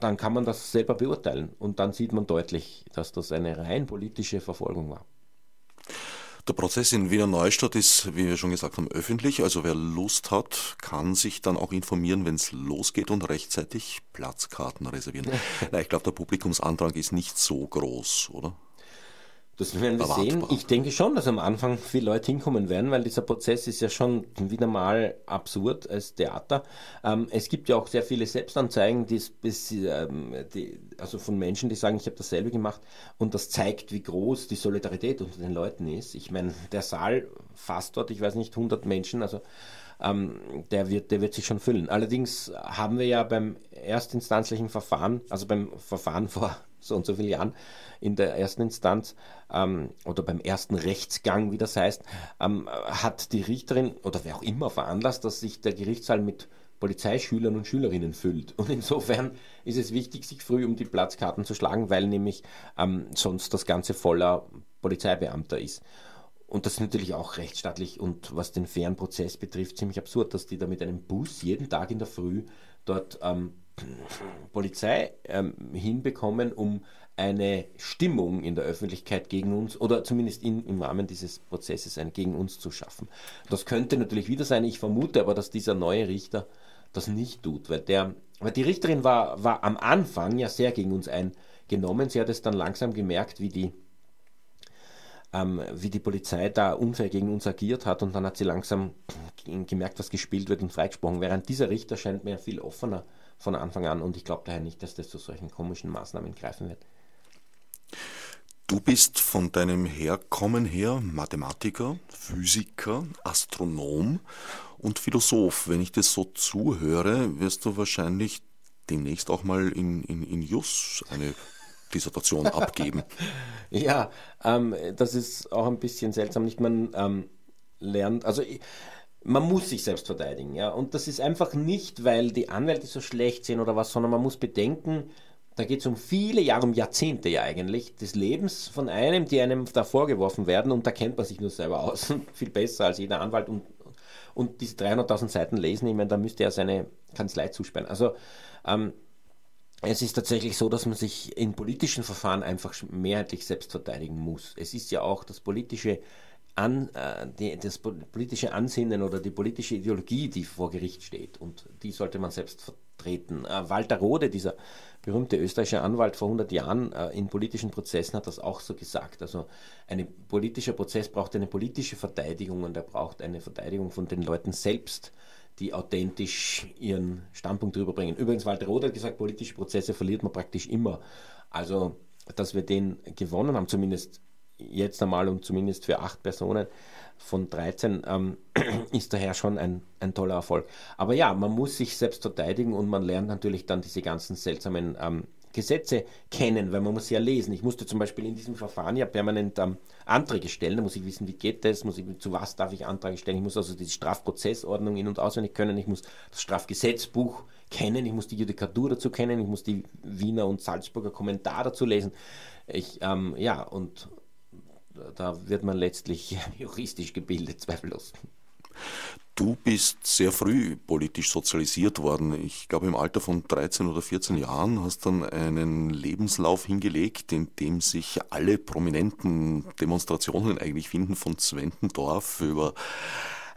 Speaker 2: dann kann man das selber beurteilen. Und dann sieht man deutlich, dass das eine rein politische Verfolgung war.
Speaker 1: Der Prozess in Wiener Neustadt ist, wie wir schon gesagt haben, öffentlich. Also wer Lust hat, kann sich dann auch informieren, wenn es losgeht und rechtzeitig Platzkarten reservieren. Na, ich glaube, der Publikumsantrag ist nicht so groß, oder?
Speaker 2: Das werden wir sehen. Ich denke schon, dass am Anfang viele Leute hinkommen werden, weil dieser Prozess ist ja schon wieder mal absurd als Theater. Ähm, es gibt ja auch sehr viele Selbstanzeigen, die, ähm, die, also von Menschen, die sagen, ich habe dasselbe gemacht und das zeigt, wie groß die Solidarität unter den Leuten ist. Ich meine, der Saal fasst dort, ich weiß nicht, 100 Menschen, also ähm, der, wird, der wird sich schon füllen. Allerdings haben wir ja beim erstinstanzlichen Verfahren, also beim Verfahren vor so und so vielen Jahren, in der ersten Instanz ähm, oder beim ersten Rechtsgang, wie das heißt, ähm, hat die Richterin oder wer auch immer veranlasst, dass sich der Gerichtssaal mit Polizeischülern und Schülerinnen füllt. Und insofern ist es wichtig, sich früh um die Platzkarten zu schlagen, weil nämlich ähm, sonst das Ganze voller Polizeibeamter ist. Und das ist natürlich auch rechtsstaatlich und was den fairen Prozess betrifft, ziemlich absurd, dass die da mit einem Bus jeden Tag in der Früh dort ähm, Polizei ähm, hinbekommen, um eine Stimmung in der Öffentlichkeit gegen uns oder zumindest in, im Rahmen dieses Prozesses ein gegen uns zu schaffen. Das könnte natürlich wieder sein. Ich vermute aber, dass dieser neue Richter das nicht tut, weil, der, weil die Richterin war, war am Anfang ja sehr gegen uns eingenommen. Sie hat es dann langsam gemerkt, wie die, ähm, wie die Polizei da unfair gegen uns agiert hat und dann hat sie langsam gemerkt, was gespielt wird und freigesprochen. Während dieser Richter scheint mir viel offener von Anfang an und ich glaube daher nicht, dass das zu solchen komischen Maßnahmen greifen wird.
Speaker 1: Du bist von deinem Herkommen her Mathematiker, Physiker, Astronom und Philosoph. Wenn ich das so zuhöre, wirst du wahrscheinlich demnächst auch mal in, in, in Jus eine Dissertation abgeben.
Speaker 2: ja, ähm, das ist auch ein bisschen seltsam. Nicht man ähm, lernt, also man muss sich selbst verteidigen, ja. Und das ist einfach nicht, weil die Anwälte so schlecht sind oder was, sondern man muss bedenken, da geht es um viele Jahre, um Jahrzehnte ja eigentlich, des Lebens von einem, die einem da vorgeworfen werden und da kennt man sich nur selber aus, viel besser als jeder Anwalt und, und diese 300.000 Seiten lesen, ich meine, da müsste er seine Kanzlei zusperren. Also ähm, es ist tatsächlich so, dass man sich in politischen Verfahren einfach mehrheitlich selbst verteidigen muss. Es ist ja auch das politische an, äh, die, das politische Ansinnen oder die politische Ideologie, die vor Gericht steht. Und die sollte man selbst vertreten. Äh, Walter Rode, dieser berühmte österreichische Anwalt vor 100 Jahren äh, in politischen Prozessen, hat das auch so gesagt. Also ein politischer Prozess braucht eine politische Verteidigung und er braucht eine Verteidigung von den Leuten selbst, die authentisch ihren Standpunkt rüberbringen. Übrigens, Walter Rode hat gesagt, politische Prozesse verliert man praktisch immer. Also, dass wir den gewonnen haben, zumindest jetzt einmal und zumindest für acht Personen von 13 ähm, ist daher schon ein, ein toller Erfolg. Aber ja, man muss sich selbst verteidigen und man lernt natürlich dann diese ganzen seltsamen ähm, Gesetze kennen, weil man muss ja lesen. Ich musste zum Beispiel in diesem Verfahren ja permanent ähm, Anträge stellen. Da muss ich wissen, wie geht das, muss ich, zu was darf ich Anträge stellen. Ich muss also die Strafprozessordnung in- und auswendig können. Ich muss das Strafgesetzbuch kennen. Ich muss die Judikatur dazu kennen. Ich muss die Wiener und Salzburger Kommentar dazu lesen. Ich, ähm, ja, und da wird man letztlich juristisch gebildet, zweifellos.
Speaker 1: Du bist sehr früh politisch sozialisiert worden. Ich glaube, im Alter von 13 oder 14 Jahren hast dann einen Lebenslauf hingelegt, in dem sich alle prominenten Demonstrationen eigentlich finden, von Zwentendorf über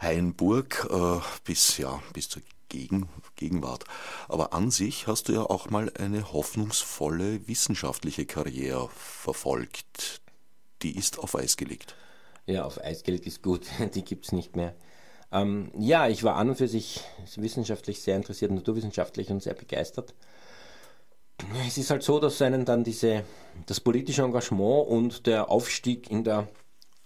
Speaker 1: Hainburg äh, bis, ja, bis zur Gegen, Gegenwart. Aber an sich hast du ja auch mal eine hoffnungsvolle wissenschaftliche Karriere verfolgt die ist auf Eis gelegt.
Speaker 2: Ja, auf Eis gelegt ist gut, die gibt es nicht mehr. Ähm, ja, ich war an und für sich wissenschaftlich sehr interessiert, naturwissenschaftlich und sehr begeistert. Es ist halt so, dass einen dann diese, das politische Engagement und der Aufstieg in der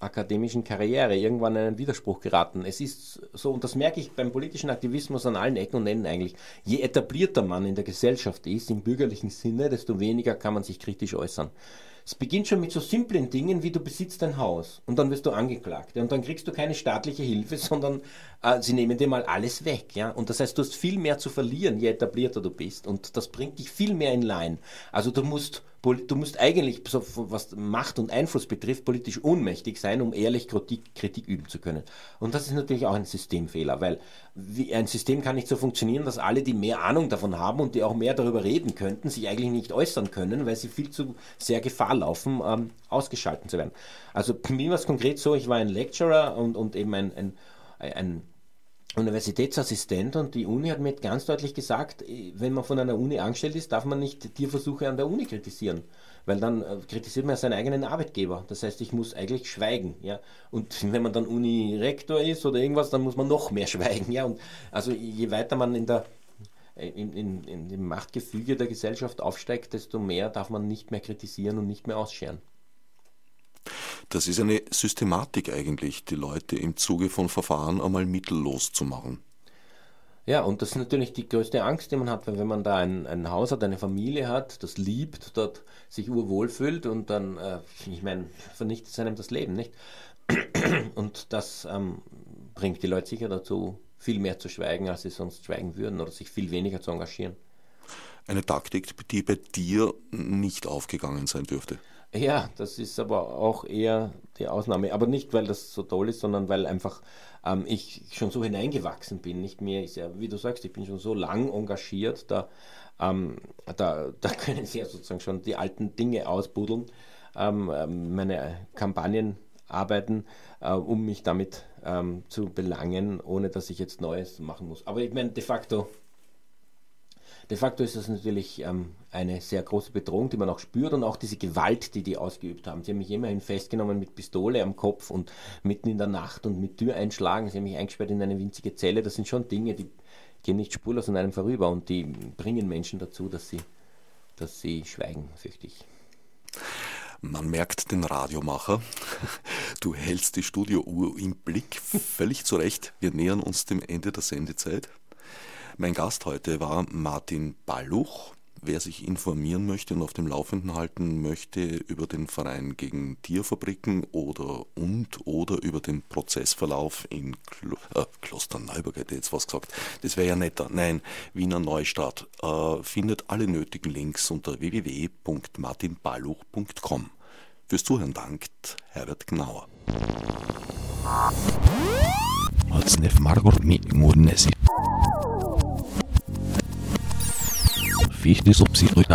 Speaker 2: akademischen Karriere irgendwann in einen Widerspruch geraten. Es ist so, und das merke ich beim politischen Aktivismus an allen Ecken und Enden eigentlich, je etablierter man in der Gesellschaft ist, im bürgerlichen Sinne, desto weniger kann man sich kritisch äußern. Es beginnt schon mit so simplen Dingen, wie du besitzt ein Haus und dann wirst du angeklagt. Und dann kriegst du keine staatliche Hilfe, sondern äh, sie nehmen dir mal alles weg. Ja? Und das heißt, du hast viel mehr zu verlieren, je etablierter du bist. Und das bringt dich viel mehr in Line. Also du musst du musst eigentlich, was Macht und Einfluss betrifft, politisch ohnmächtig sein, um ehrlich Kritik, Kritik, üben zu können. Und das ist natürlich auch ein Systemfehler, weil ein System kann nicht so funktionieren, dass alle, die mehr Ahnung davon haben und die auch mehr darüber reden könnten, sich eigentlich nicht äußern können, weil sie viel zu sehr Gefahr laufen, ähm, ausgeschalten zu werden. Also mir war es konkret so, ich war ein Lecturer und, und eben ein, ein, ein Universitätsassistent und die Uni hat mir ganz deutlich gesagt, äh, wenn man von einer Uni angestellt ist, darf man nicht Tierversuche an der Uni kritisieren, weil dann äh, kritisiert man seinen eigenen Arbeitgeber. Das heißt, ich muss eigentlich schweigen, ja. Und wenn man dann Unirektor ist oder irgendwas, dann muss man noch mehr schweigen, ja. Und also je weiter man in der äh, in, in, in dem Machtgefüge der Gesellschaft aufsteigt, desto mehr darf man nicht mehr kritisieren und nicht mehr ausscheren.
Speaker 1: Das ist eine Systematik eigentlich, die Leute im Zuge von Verfahren einmal mittellos zu machen.
Speaker 2: Ja, und das ist natürlich die größte Angst, die man hat, weil wenn man da ein, ein Haus hat, eine Familie hat, das liebt, dort sich urwohl fühlt und dann, äh, ich meine, vernichtet es einem das Leben, nicht? Und das ähm, bringt die Leute sicher dazu, viel mehr zu schweigen, als sie sonst schweigen würden oder sich viel weniger zu engagieren.
Speaker 1: Eine Taktik, die bei dir nicht aufgegangen sein dürfte.
Speaker 2: Ja, das ist aber auch eher die Ausnahme. Aber nicht, weil das so toll ist, sondern weil einfach ähm, ich schon so hineingewachsen bin. Nicht mehr ist ja, wie du sagst, ich bin schon so lang engagiert, da, ähm, da, da können sie ja sozusagen schon die alten Dinge ausbuddeln, ähm, ähm meine Kampagnen arbeiten, äh, um mich damit ähm, zu belangen, ohne dass ich jetzt Neues machen muss. Aber ich meine, de facto De facto ist das natürlich ähm, eine sehr große Bedrohung, die man auch spürt und auch diese Gewalt, die die ausgeübt haben. Sie haben mich immerhin festgenommen mit Pistole am Kopf und mitten in der Nacht und mit Tür einschlagen. Sie haben mich eingesperrt in eine winzige Zelle. Das sind schon Dinge, die gehen nicht spurlos an einem vorüber und die bringen Menschen dazu, dass sie, dass sie schweigen, fürchte ich.
Speaker 1: Man merkt den Radiomacher. Du hältst die Studiouhr im Blick, völlig zu Recht. Wir nähern uns dem Ende der Sendezeit. Mein Gast heute war Martin Balluch. Wer sich informieren möchte und auf dem Laufenden halten möchte über den Verein gegen Tierfabriken oder und oder über den Prozessverlauf in Klo äh, Klosterneuburg, hätte ich jetzt was gesagt, das wäre ja netter. Nein, Wiener Neustadt äh, findet alle nötigen Links unter www.martinballuch.com. Fürs Zuhören dankt Herbert Gnauer. Als Margot wie ich nicht so psychisch